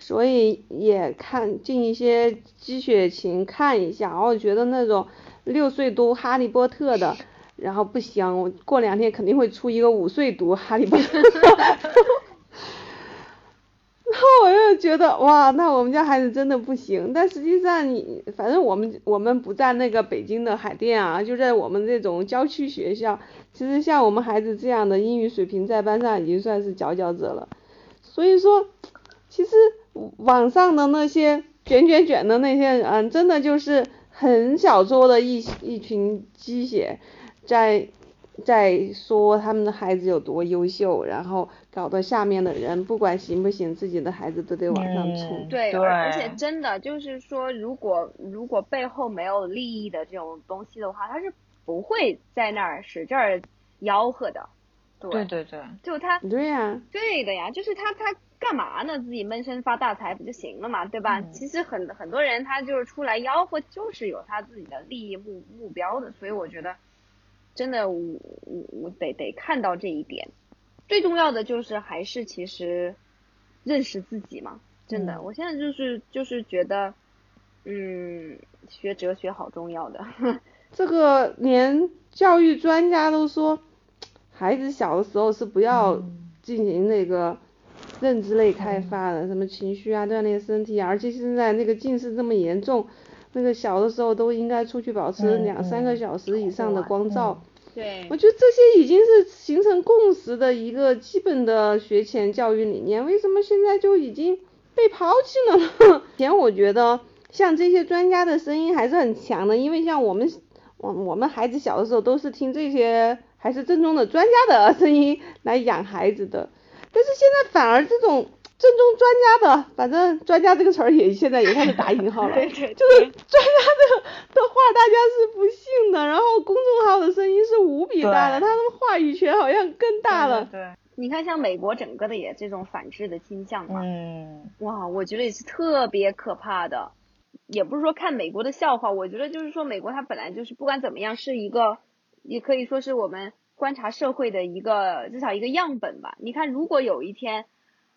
所以也看进一些积雪情看一下，然后觉得那种六岁读哈利波特的，然后不行，我过两天肯定会出一个五岁读哈利波特，然后我又觉得哇，那我们家孩子真的不行，但实际上你反正我们我们不在那个北京的海淀啊，就在我们这种郊区学校，其实像我们孩子这样的英语水平在班上已经算是佼佼者了，所以说其实。网上的那些卷卷卷的那些人，真的就是很小撮的一一群鸡血，在在说他们的孩子有多优秀，然后搞得下面的人不管行不行，自己的孩子都得往上冲。对，而且真的就是说，如果如果背后没有利益的这种东西的话，他是不会在那儿使劲儿吆喝的。对对对，就他，对呀，对的呀，就是他他干嘛呢？自己闷声发大财不就行了嘛，对吧？其实很很多人他就是出来吆喝，就是有他自己的利益目目标的，所以我觉得真的我我我得得看到这一点。最重要的就是还是其实认识自己嘛，真的，我现在就是就是觉得，嗯，学哲学好重要的。这个连教育专家都说。孩子小的时候是不要进行那个认知类开发的，什么情绪啊、锻炼身体啊，而且现在那个近视这么严重，那个小的时候都应该出去保持两三个小时以上的光照。对。我觉得这些已经是形成共识的一个基本的学前教育理念，为什么现在就已经被抛弃了呢？以前我觉得像这些专家的声音还是很强的，因为像我们我我们孩子小的时候都是听这些。还是正宗的专家的 声音来养孩子的，但是现在反而这种正宗专家的，反正专家这个词儿也现在也开始打引号了，对对，就是专家的的话大家是不信的，然后公众号的声音是无比大的，他们话语权好像更大了。对，你看像美国整个的也这种反制的倾向嘛，嗯，哇，我觉得也是特别可怕的，也不是说看美国的笑话，我觉得就是说美国它本来就是不管怎么样是一个。也可以说是我们观察社会的一个至少一个样本吧。你看，如果有一天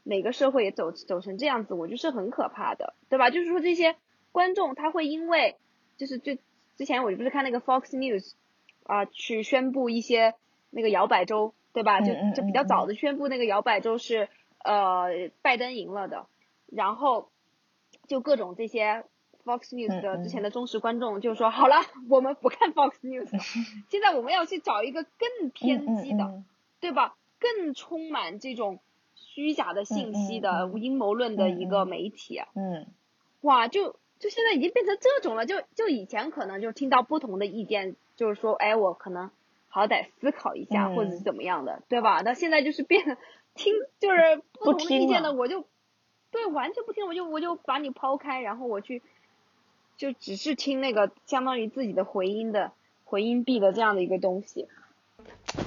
每个社会也走走成这样子，我就是很可怕的，对吧？就是说这些观众他会因为就是最之前我不是看那个 Fox News 啊，去宣布一些那个摇摆州，对吧？就就比较早的宣布那个摇摆州是呃拜登赢了的，然后就各种这些。Fox News 的之前的忠实观众就说：“好了，我们不看 Fox News，了 现在我们要去找一个更偏激的，对吧？更充满这种虚假的信息的阴谋论的一个媒体。”嗯，哇，就就现在已经变成这种了。就就以前可能就听到不同的意见，就是说，哎，我可能好歹思考一下，或者是怎么样的，对吧？那现在就是变听就是不同的意见的，我就对完全不听，我就我就把你抛开，然后我去。就只是听那个相当于自己的回音的回音壁的这样的一个东西。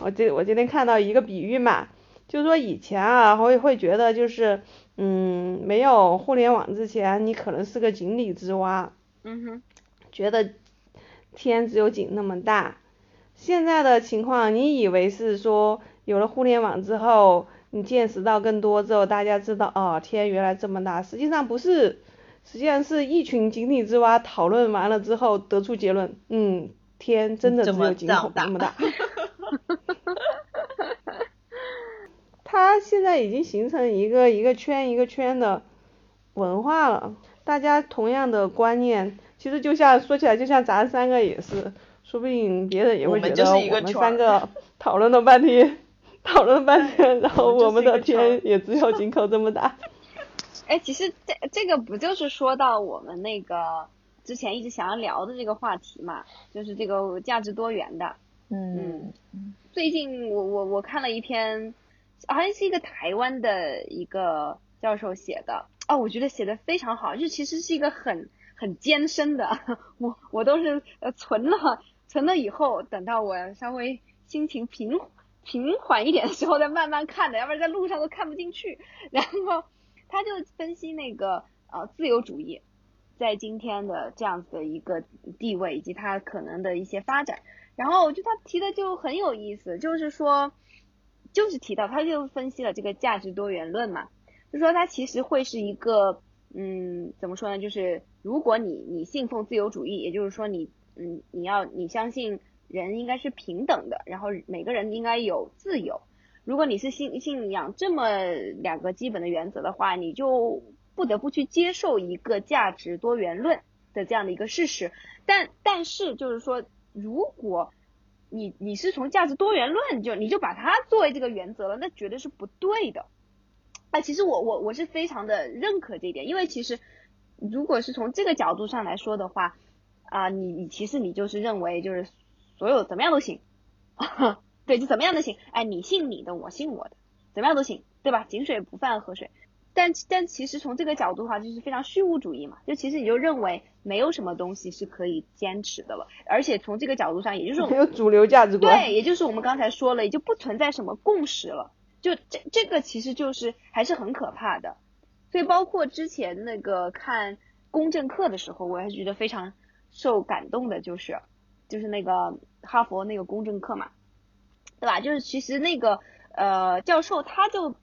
我今我今天看到一个比喻嘛，就是说以前啊会会觉得就是嗯没有互联网之前你可能是个井底之蛙，嗯哼，觉得天只有井那么大。现在的情况你以为是说有了互联网之后你见识到更多之后大家知道哦天原来这么大，实际上不是。实际上是一群井底之蛙讨论完了之后得出结论，嗯，天真的只有井口那么大。他 现在已经形成一个一个圈一个圈的文化了，大家同样的观念，其实就像说起来就像咱三个也是，说不定别人也会觉得我们三个 讨论了半天，讨论了半天，然后我们的天也只有井口这么大。哎，其实这这个不就是说到我们那个之前一直想要聊的这个话题嘛，就是这个价值多元的。嗯。最近我我我看了一篇，好像是一个台湾的一个教授写的，哦，我觉得写的非常好，就其实是一个很很艰深的，我我都是呃存了存了以后，等到我稍微心情平平缓一点的时候再慢慢看的，要不然在路上都看不进去，然后。他就分析那个呃自由主义在今天的这样子的一个地位以及它可能的一些发展，然后就他提的就很有意思，就是说就是提到他就分析了这个价值多元论嘛，就说它其实会是一个嗯怎么说呢，就是如果你你信奉自由主义，也就是说你嗯你要你相信人应该是平等的，然后每个人应该有自由。如果你是信信仰这么两个基本的原则的话，你就不得不去接受一个价值多元论的这样的一个事实。但但是就是说，如果你你是从价值多元论就你就把它作为这个原则了，那绝对是不对的。啊，其实我我我是非常的认可这一点，因为其实如果是从这个角度上来说的话，啊，你你其实你就是认为就是所有怎么样都行，对，就怎么样都行，哎，你信你的，我信我的，怎么样都行，对吧？井水不犯河水。但但其实从这个角度的话，就是非常虚无主义嘛，就其实你就认为没有什么东西是可以坚持的了，而且从这个角度上，也就是没有主流价值观，对，也就是我们刚才说了，也就不存在什么共识了，就这这个其实就是还是很可怕的，所以包括之前那个看公正课的时候，我还是觉得非常受感动的，就是就是那个哈佛那个公正课嘛，对吧？就是其实那个呃教授他就。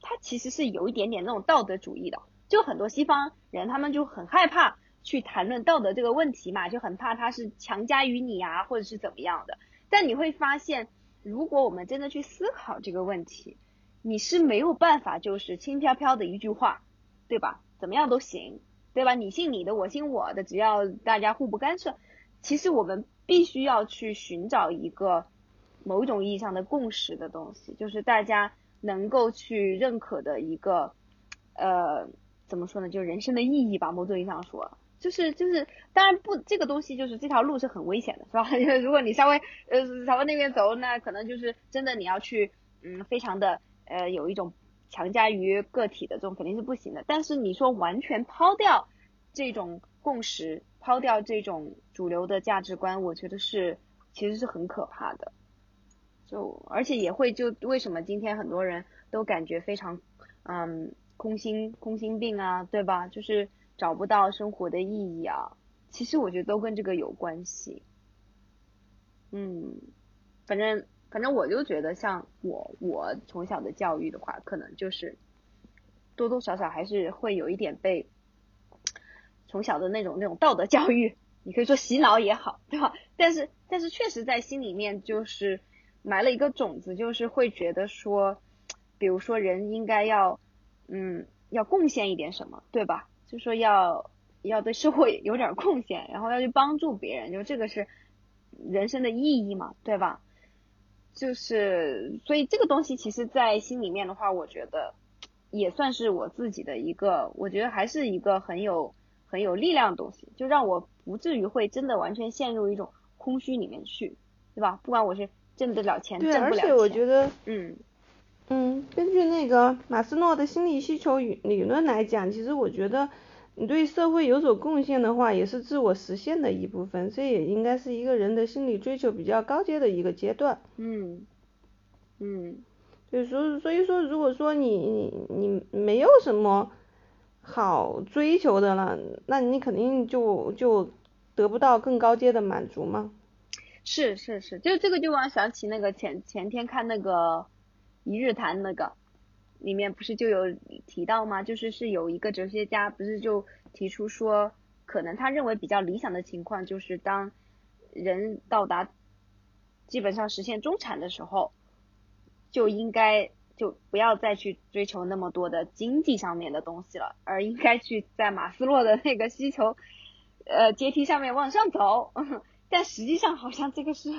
他其实是有一点点那种道德主义的，就很多西方人他们就很害怕去谈论道德这个问题嘛，就很怕他是强加于你啊，或者是怎么样的。但你会发现，如果我们真的去思考这个问题，你是没有办法就是轻飘飘的一句话，对吧？怎么样都行，对吧？你信你的，我信我的，只要大家互不干涉。其实我们必须要去寻找一个某一种意义上的共识的东西，就是大家。能够去认可的一个，呃，怎么说呢？就是人生的意义吧。某种意义上说，就是就是，当然不，这个东西就是这条路是很危险的，是吧？如果你稍微呃朝那边走，那可能就是真的你要去，嗯，非常的呃有一种强加于个体的这种肯定是不行的。但是你说完全抛掉这种共识，抛掉这种主流的价值观，我觉得是其实是很可怕的。就而且也会就为什么今天很多人都感觉非常嗯空心空心病啊，对吧？就是找不到生活的意义啊。其实我觉得都跟这个有关系。嗯，反正反正我就觉得像我我从小的教育的话，可能就是多多少少还是会有一点被从小的那种那种道德教育，你可以说洗脑也好，对吧？但是但是确实在心里面就是。埋了一个种子，就是会觉得说，比如说人应该要，嗯，要贡献一点什么，对吧？就说要要对社会有点贡献，然后要去帮助别人，就这个是人生的意义嘛，对吧？就是所以这个东西，其实在心里面的话，我觉得也算是我自己的一个，我觉得还是一个很有很有力量的东西，就让我不至于会真的完全陷入一种空虚里面去，对吧？不管我是。挣得了钱，对，而且我觉得，嗯，嗯，根据那个马斯诺的心理需求理论来讲，其实我觉得你对社会有所贡献的话，也是自我实现的一部分，这也应该是一个人的心理追求比较高阶的一个阶段。嗯，嗯，对所以，所以说，如果说你你你没有什么好追求的了，那你肯定就就得不到更高阶的满足嘛。是是是，就这个就让我想起那个前前天看那个一日谈那个，里面不是就有提到吗？就是是有一个哲学家不是就提出说，可能他认为比较理想的情况就是当人到达基本上实现中产的时候，就应该就不要再去追求那么多的经济上面的东西了，而应该去在马斯洛的那个需求呃阶梯上面往上走。但实际上好像这个是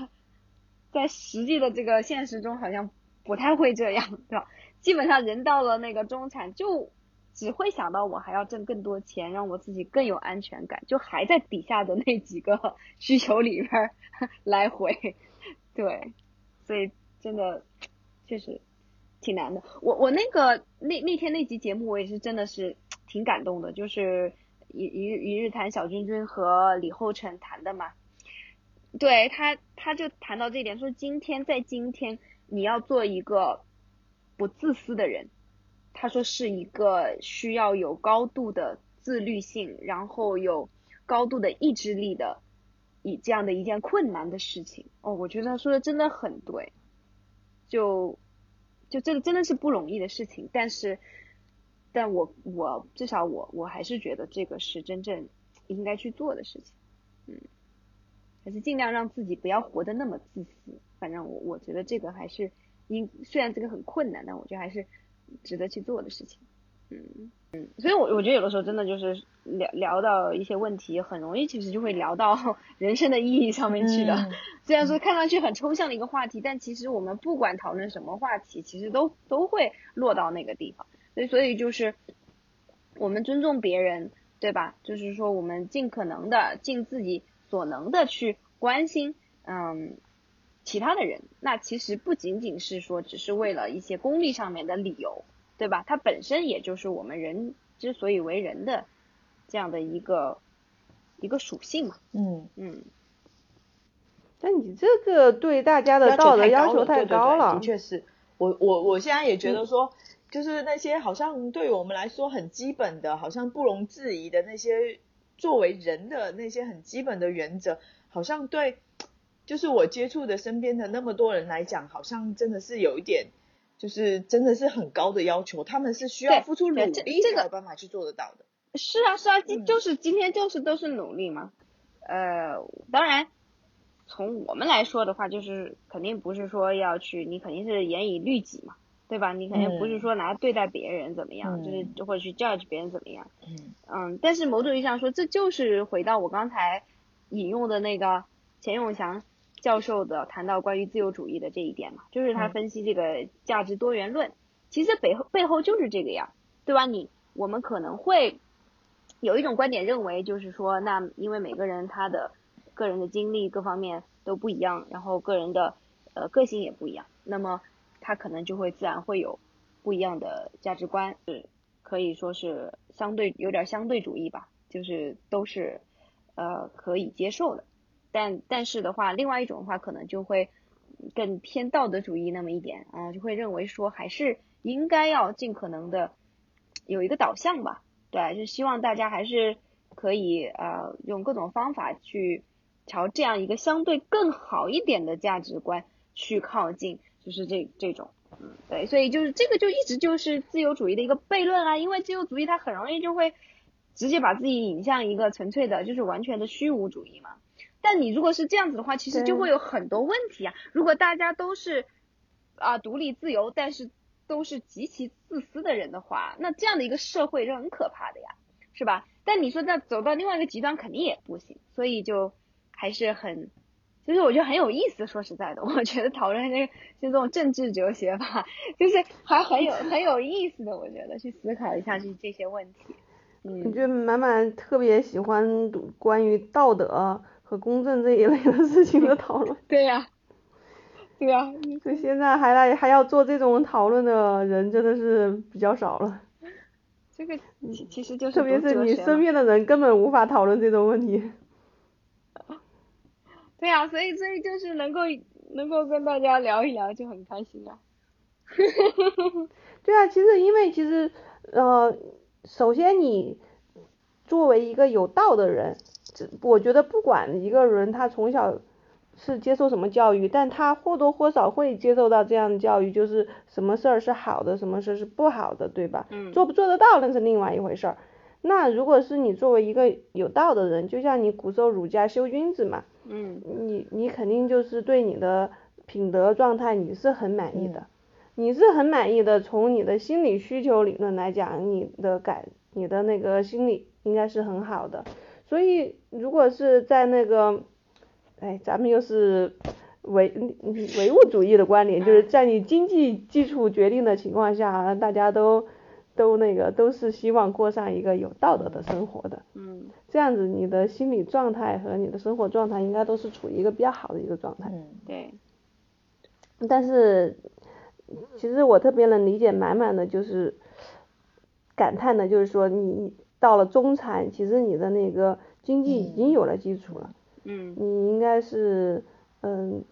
在实际的这个现实中好像不太会这样，对吧？基本上人到了那个中产就只会想到我还要挣更多钱，让我自己更有安全感，就还在底下的那几个 需求里边 来回，对，所以真的确实挺难的。我我那个那那天那集节目我也是真的是挺感动的，就是一一一日谈小君君和李厚成谈的嘛。对他，他就谈到这一点，说今天在今天你要做一个不自私的人，他说是一个需要有高度的自律性，然后有高度的意志力的以这样的一件困难的事情。哦，我觉得他说的真的很对，就就这个真的是不容易的事情，但是但我我至少我我还是觉得这个是真正应该去做的事情，嗯。还是尽量让自己不要活得那么自私。反正我我觉得这个还是应，虽然这个很困难，但我觉得还是值得去做的事情。嗯嗯，所以我我觉得有的时候真的就是聊聊到一些问题，很容易其实就会聊到 人生的意义上面去的。虽然说看上去很抽象的一个话题，但其实我们不管讨论什么话题，其实都都会落到那个地方。所以所以就是我们尊重别人，对吧？就是说我们尽可能的尽自己所能的去关心，嗯，其他的人。那其实不仅仅是说只是为了一些功利上面的理由，对吧？它本身也就是我们人之所以为人的这样的一个一个属性嘛。嗯嗯。但你这个对大家的道德要求太高了，的确是我我我现在也觉得说，就是那些好像对我们来说很基本的，好像不容置疑的那些作为人的那些很基本的原则，好像对，就是我接触的身边的那么多人来讲，好像真的是有一点，就是真的是很高的要求，他们是需要付出努力才有办法去做得到的。是啊是啊，今就是今天就是都是努力嘛，呃，当然。从我们来说的话，就是肯定不是说要去，你肯定是严以律己嘛，对吧？你肯定不是说拿对待别人怎么样，就是或者去 judge 别人怎么样。嗯嗯，但是某种意义上说，这就是回到我刚才引用的那个钱永祥教授的谈到关于自由主义的这一点嘛，就是他分析这个价值多元论，其实背后背后就是这个呀，对吧？你我们可能会有一种观点认为，就是说，那因为每个人他的。个人的经历各方面都不一样，然后个人的呃个性也不一样，那么他可能就会自然会有不一样的价值观，是可以说是相对有点相对主义吧，就是都是呃可以接受的。但但是的话，另外一种的话可能就会更偏道德主义那么一点啊，就会认为说还是应该要尽可能的有一个导向吧，对，就希望大家还是可以呃用各种方法去。朝这样一个相对更好一点的价值观去靠近，就是这这种，嗯，对，所以就是这个就一直就是自由主义的一个悖论啊，因为自由主义它很容易就会直接把自己引向一个纯粹的，就是完全的虚无主义嘛。但你如果是这样子的话，其实就会有很多问题啊。如果大家都是啊独立自由，但是都是极其自私的人的话，那这样的一个社会是很可怕的呀，是吧？但你说那走到另外一个极端肯定也不行，所以就。还是很，就是我觉得很有意思。说实在的，我觉得讨论这个就这种政治哲学吧，就是还很有很有意思的。我觉得去思考一下这这些问题。嗯，我觉得满满特别喜欢关于道德和公正这一类的事情的讨论。对呀，对呀。所以现在还来还要做这种讨论的人真的是比较少了。这个其实就是特别是你身边的人根本无法讨论这种问题。对呀，所以所以就是能够能够跟大家聊一聊就很开心啊。对啊，其实因为其实呃，首先你作为一个有道的人，我觉得不管一个人他从小是接受什么教育，但他或多或少会接受到这样的教育，就是什么事儿是好的，什么事儿是不好的，对吧？嗯。做不做得到那是另外一回事儿。那如果是你作为一个有道的人，就像你古时候儒家修君子嘛。嗯，你你肯定就是对你的品德状态你是很满意的，你是很满意的。从你的心理需求理论来讲，你的感你的那个心理应该是很好的。所以如果是在那个，哎，咱们又是唯唯物主义的观点，就是在你经济基础决定的情况下，大家都。都那个都是希望过上一个有道德的生活的，嗯，这样子你的心理状态和你的生活状态应该都是处于一个比较好的一个状态，嗯，对。但是，其实我特别能理解满满的就是感叹的，就是说你到了中产，其实你的那个经济已经有了基础了，嗯，你应该是嗯。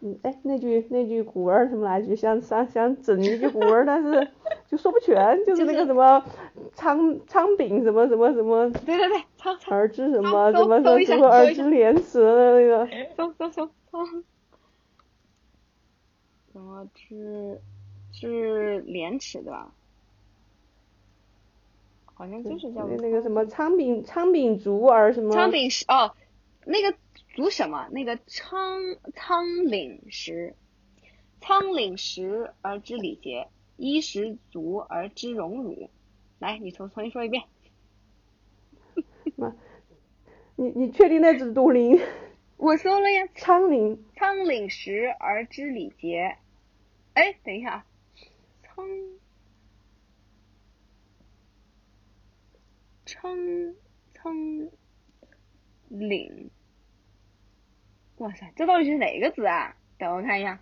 嗯，哎，那句那句古文什么来着？想想想整一句古文，但是就说不全，就是那个什么仓仓饼什么什么什么，对对对，仓仓而知什么什么什么什么而知廉耻的那个，搜搜搜搜，什么知知廉耻对吧？好像就是叫那个什么仓饼仓廪足儿什么？仓饼是哦，那个。足什么？那个仓仓廪实，仓廪实而知礼节，衣食足而知荣辱。来，你重重新说一遍。妈，你你确定那只读灵？我说了呀。仓廪仓廪实而知礼节。哎，等一下，仓昌昌岭，哇塞，这到底是哪个字啊？等我看一下，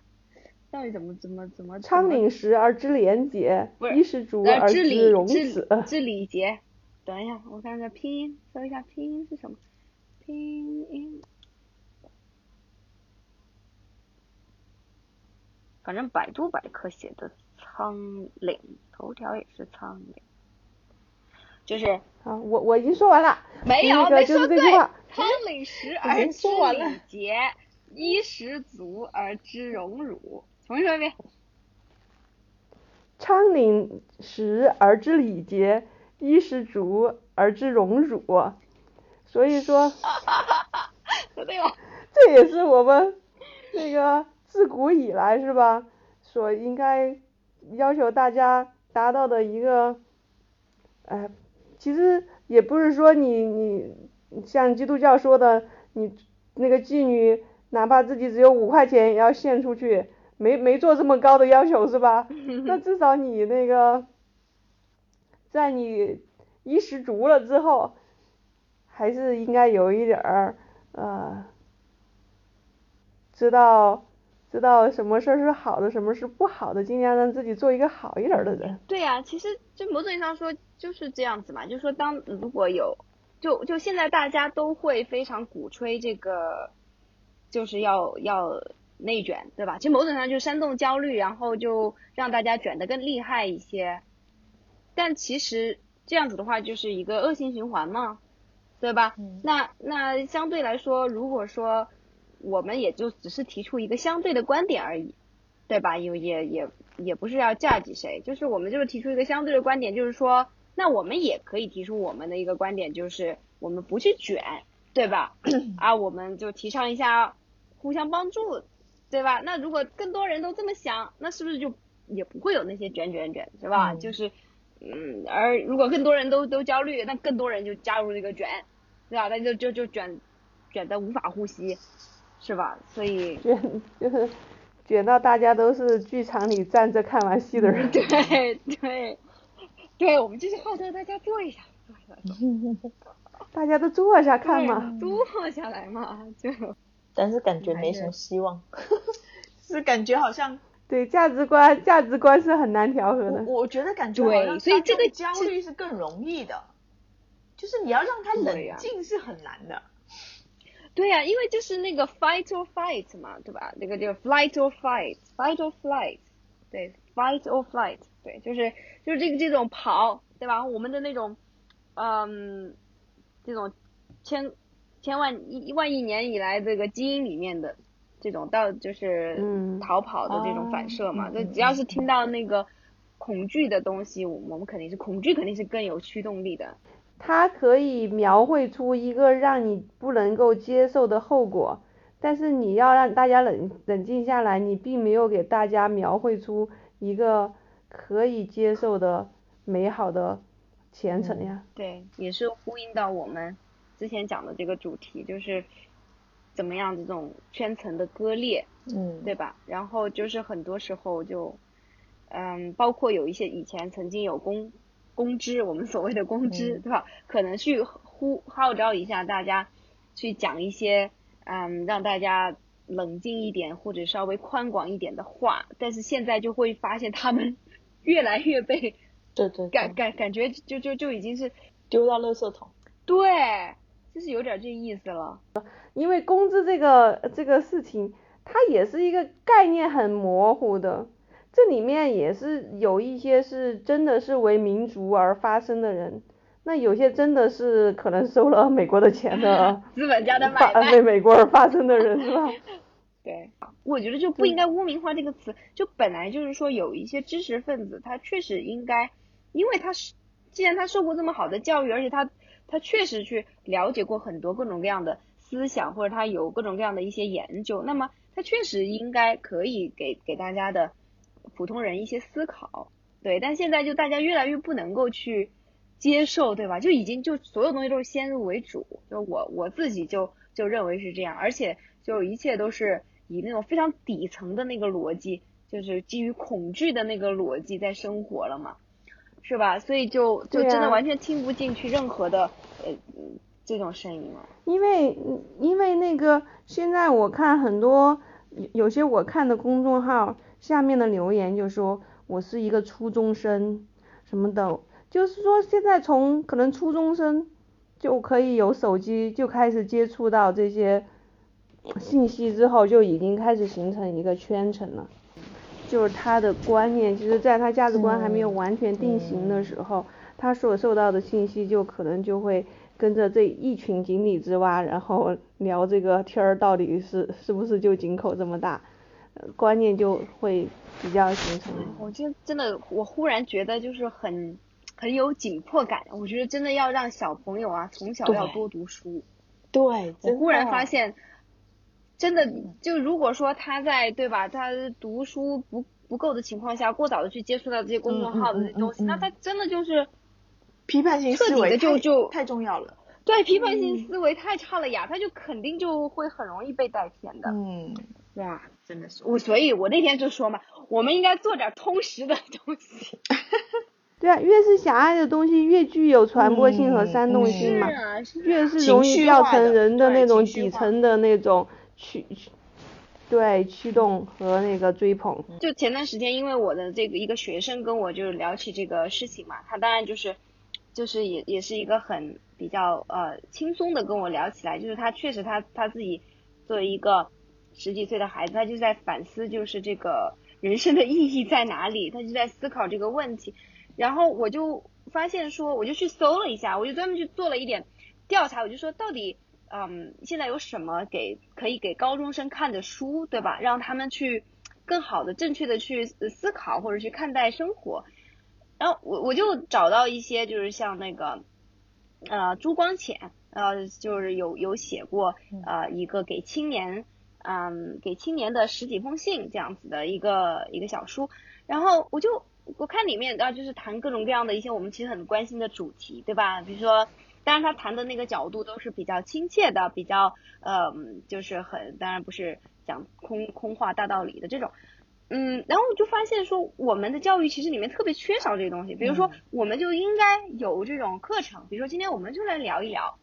到底怎么怎么怎么？昌岭时而知廉洁，衣食足而知荣耻。知礼节。等一下，我看下拼音，搜一下拼音是什么？拼音。反正百度百科写的苍岭，头条也是苍岭，就是啊，我我已经说完了，没有没说对，苍岭时而知礼节，衣食足而知荣辱，重新说一遍。昌岭时而知礼节，衣食足而知荣辱，所以说，对哦，这也是我们那个。自古以来是吧，所应该要求大家达到的一个，哎，其实也不是说你你像基督教说的，你那个妓女哪怕自己只有五块钱也要献出去，没没做这么高的要求是吧？那至少你那个，在你衣食足了之后，还是应该有一点儿呃，知道。知道什么事儿是好的，什么是不好的，尽量让自己做一个好一点的人。对呀，其实就某种意义上说就是这样子嘛，就是说当如果有，就就现在大家都会非常鼓吹这个，就是要要内卷，对吧？其实某种上就煽动焦虑，然后就让大家卷得更厉害一些。但其实这样子的话就是一个恶性循环嘛，对吧？那那相对来说，如果说。我们也就只是提出一个相对的观点而已，对吧？也也也也不是要架起谁，就是我们就是提出一个相对的观点，就是说，那我们也可以提出我们的一个观点，就是我们不去卷，对吧？啊，我们就提倡一下互相帮助，对吧？那如果更多人都这么想，那是不是就也不会有那些卷卷卷，是吧？就是，嗯，而如果更多人都都焦虑，那更多人就加入这个卷，对吧？那就就就卷卷的无法呼吸。是吧？所以卷就是卷到大家都是剧场里站着看完戏的人。对对对，我们就是号召大家坐一下，坐一下，大家都坐下看嘛，坐下来嘛，就。但是感觉没什么希望，是感觉好像对价值观价值观是很难调和的。我觉得感觉好像所以这个焦虑是更容易的，就是你要让他冷静是很难的。对呀，因为就是那个 fight or fight 嘛，对吧？那个叫 flight or fight，fight or flight，对，fight or flight，对，就是就是这个这种跑，对吧？我们的那种，嗯，这种千千万一万亿年以来这个基因里面的这种到就是逃跑的这种反射嘛，就只要是听到那个恐惧的东西，我们肯定是恐惧，肯定是更有驱动力的。它可以描绘出一个让你不能够接受的后果，但是你要让大家冷冷静下来，你并没有给大家描绘出一个可以接受的美好的前程呀。对，也是呼应到我们之前讲的这个主题，就是怎么样这种圈层的割裂，嗯，对吧？然后就是很多时候就，嗯，包括有一些以前曾经有公。公知，我们所谓的公知，对吧？可能去呼号召一下大家，去讲一些嗯，让大家冷静一点或者稍微宽广一点的话。但是现在就会发现他们 越来越被对对感感感觉就就就已经是丢到垃圾桶。对，就是有点这意思了。因为工资这个这个事情，它也是一个概念很模糊的。这里面也是有一些是真的是为民族而发声的人，那有些真的是可能收了美国的钱的 资本家的买卖，为美国而发声的人是吧？对，我觉得就不应该污名化这个词，就本来就是说有一些知识分子，他确实应该，因为他是既然他受过这么好的教育，而且他他确实去了解过很多各种各样的思想，或者他有各种各样的一些研究，那么他确实应该可以给给大家的。普通人一些思考，对，但现在就大家越来越不能够去接受，对吧？就已经就所有东西都是先入为主，就我我自己就就认为是这样，而且就一切都是以那种非常底层的那个逻辑，就是基于恐惧的那个逻辑在生活了嘛。是吧？所以就就真的完全听不进去任何的呃这种声音了。因为因为那个现在我看很多有些我看的公众号下面的留言就说我是一个初中生什么的，就是说现在从可能初中生就可以有手机就开始接触到这些信息之后就已经开始形成一个圈层了。就是他的观念，其实在他价值观还没有完全定型的时候，他所受到的信息就可能就会跟着这一群井底之蛙，然后聊这个天儿到底是是不是就井口这么大，观念就会比较形成。我觉得真的，我忽然觉得就是很很有紧迫感。我觉得真的要让小朋友啊从小要多读书。对，我忽然发现。真的，就如果说他在对吧，他读书不不够的情况下，过早的去接触到这些公众号的东西，那他真的就是批判性思维就就太重要了。对，批判性思维太差了呀，他就肯定就会很容易被带偏的。嗯，哇，真的是我，所以我那天就说嘛，我们应该做点通识的东西。对啊，越是狭隘的东西，越具有传播性和煽动性嘛，越是容易造成人的那种底层的那种。驱驱，对驱动和那个追捧。就前段时间，因为我的这个一个学生跟我就是聊起这个事情嘛，他当然就是，就是也也是一个很比较呃轻松的跟我聊起来，就是他确实他他自己作为一个十几岁的孩子，他就在反思就是这个人生的意义在哪里，他就在思考这个问题。然后我就发现说，我就去搜了一下，我就专门去做了一点调查，我就说到底。嗯，现在有什么给可以给高中生看的书，对吧？让他们去更好的、正确的去思考或者去看待生活。然后我我就找到一些，就是像那个呃朱光潜，呃就是有有写过呃一个给青年，嗯给青年的十几封信这样子的一个一个小书。然后我就我看里面啊就是谈各种各样的一些我们其实很关心的主题，对吧？比如说。当然，他谈的那个角度都是比较亲切的，比较嗯，就是很当然不是讲空空话大道理的这种，嗯，然后我就发现说，我们的教育其实里面特别缺少这些东西，比如说，我们就应该有这种课程，比如说今天我们就来聊一聊。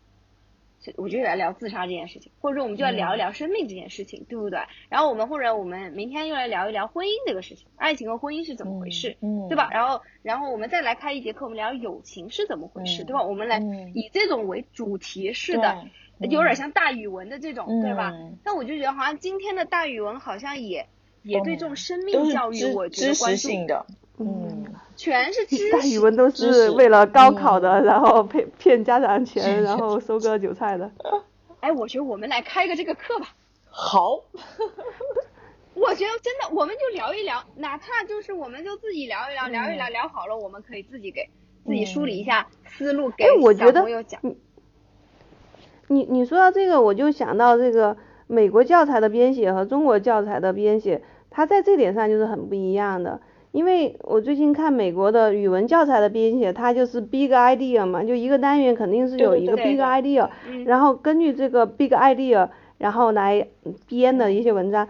我就来聊自杀这件事情，或者说我们就来聊一聊生命这件事情，对不对？然后我们或者我们明天又来聊一聊婚姻这个事情，爱情和婚姻是怎么回事，对吧？然后然后我们再来开一节课，我们聊友情是怎么回事，对吧？我们来以这种为主题式的，有点像大语文的这种，对吧？但我就觉得好像今天的大语文好像也也对这种生命教育，我觉得关注。嗯，全是知识。大语文都是为了高考的，然后骗骗家长钱，然后收割韭菜的。哎，我觉得我们来开个这个课吧。好。我觉得真的，我们就聊一聊，哪怕就是我们就自己聊一聊，聊一聊，聊好了，我们可以自己给自己梳理一下思路，给小朋友讲。你你说到这个，我就想到这个美国教材的编写和中国教材的编写，它在这点上就是很不一样的。因为我最近看美国的语文教材的编写，它就是 big idea 嘛，就一个单元肯定是有一个 big idea，然后根据这个 big idea，然后来编的一些文章。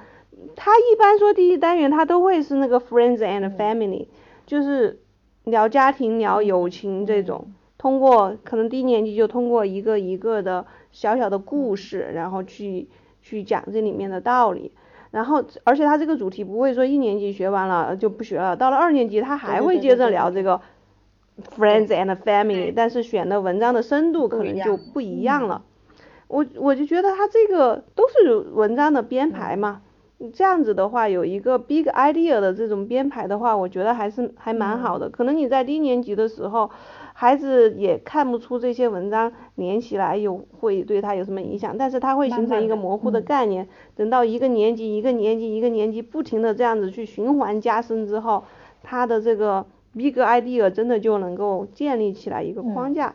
它一般说第一单元它都会是那个 friends and family，就是聊家庭、聊友情这种，通过可能低年级就通过一个一个的小小的故事，然后去去讲这里面的道理。然后，而且他这个主题不会说一年级学完了就不学了，到了二年级他还会接着聊这个 friends and family，但是选的文章的深度可能就不一样了。我我就觉得他这个都是文章的编排嘛，这样子的话有一个 big idea 的这种编排的话，我觉得还是还蛮好的。可能你在低年级的时候。孩子也看不出这些文章连起来有会对他有什么影响，但是他会形成一个模糊的概念。等到一个年级一个年级一个年级不停的这样子去循环加深之后，他的这个 big idea 真的就能够建立起来一个框架。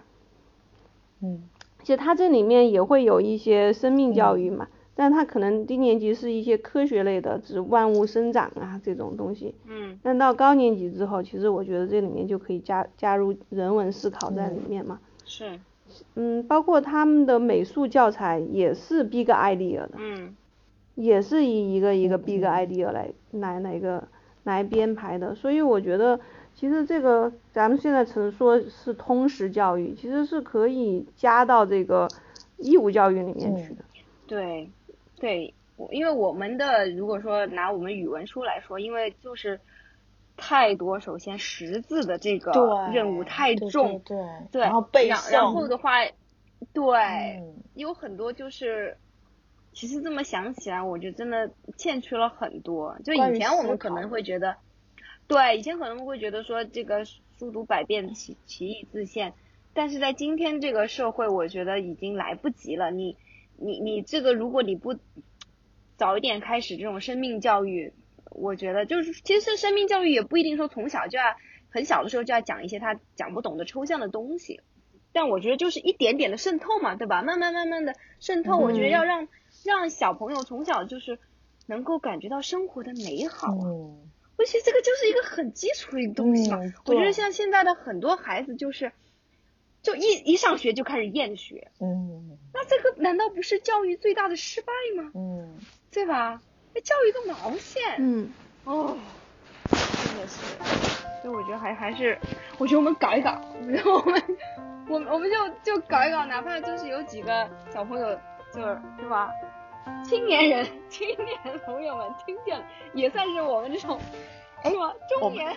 嗯。其实他这里面也会有一些生命教育嘛。但他可能低年级是一些科学类的，指万物生长啊这种东西。嗯。但到高年级之后，其实我觉得这里面就可以加加入人文思考在里面嘛。是。嗯，包括他们的美术教材也是 big idea 的。嗯。也是以一个一个 big idea 来来那个来编排的，所以我觉得其实这个咱们现在曾说是通识教育，其实是可以加到这个义务教育里面去的。对，对，因为我们的如果说拿我们语文书来说，因为就是太多，首先识字的这个任务太重，对，对，然后背然后的话，对，有很多就是。其实这么想起来，我就真的欠缺了很多。就以前我们可能会觉得，对，以前可能会觉得说这个书读百遍，其其义自现。但是在今天这个社会，我觉得已经来不及了。你你你这个，如果你不早一点开始这种生命教育，我觉得就是其实生命教育也不一定说从小就要很小的时候就要讲一些他讲不懂的抽象的东西。但我觉得就是一点点的渗透嘛，对吧？慢慢慢慢的渗透，我觉得要让。让小朋友从小就是能够感觉到生活的美好，啊我觉得这个就是一个很基础的一个东西嘛。我觉得像现在的很多孩子就是，就一一上学就开始厌学，嗯，那这个难道不是教育最大的失败吗？嗯，对吧？那教育个毛线？嗯，哦，真的是，所以我觉得还还是，我觉得我们搞一搞，我们我我们就就搞一搞，哪怕就是有几个小朋友。就是对吧？青年人、青年朋友们听见了，也算是我们这种，是吧？中年。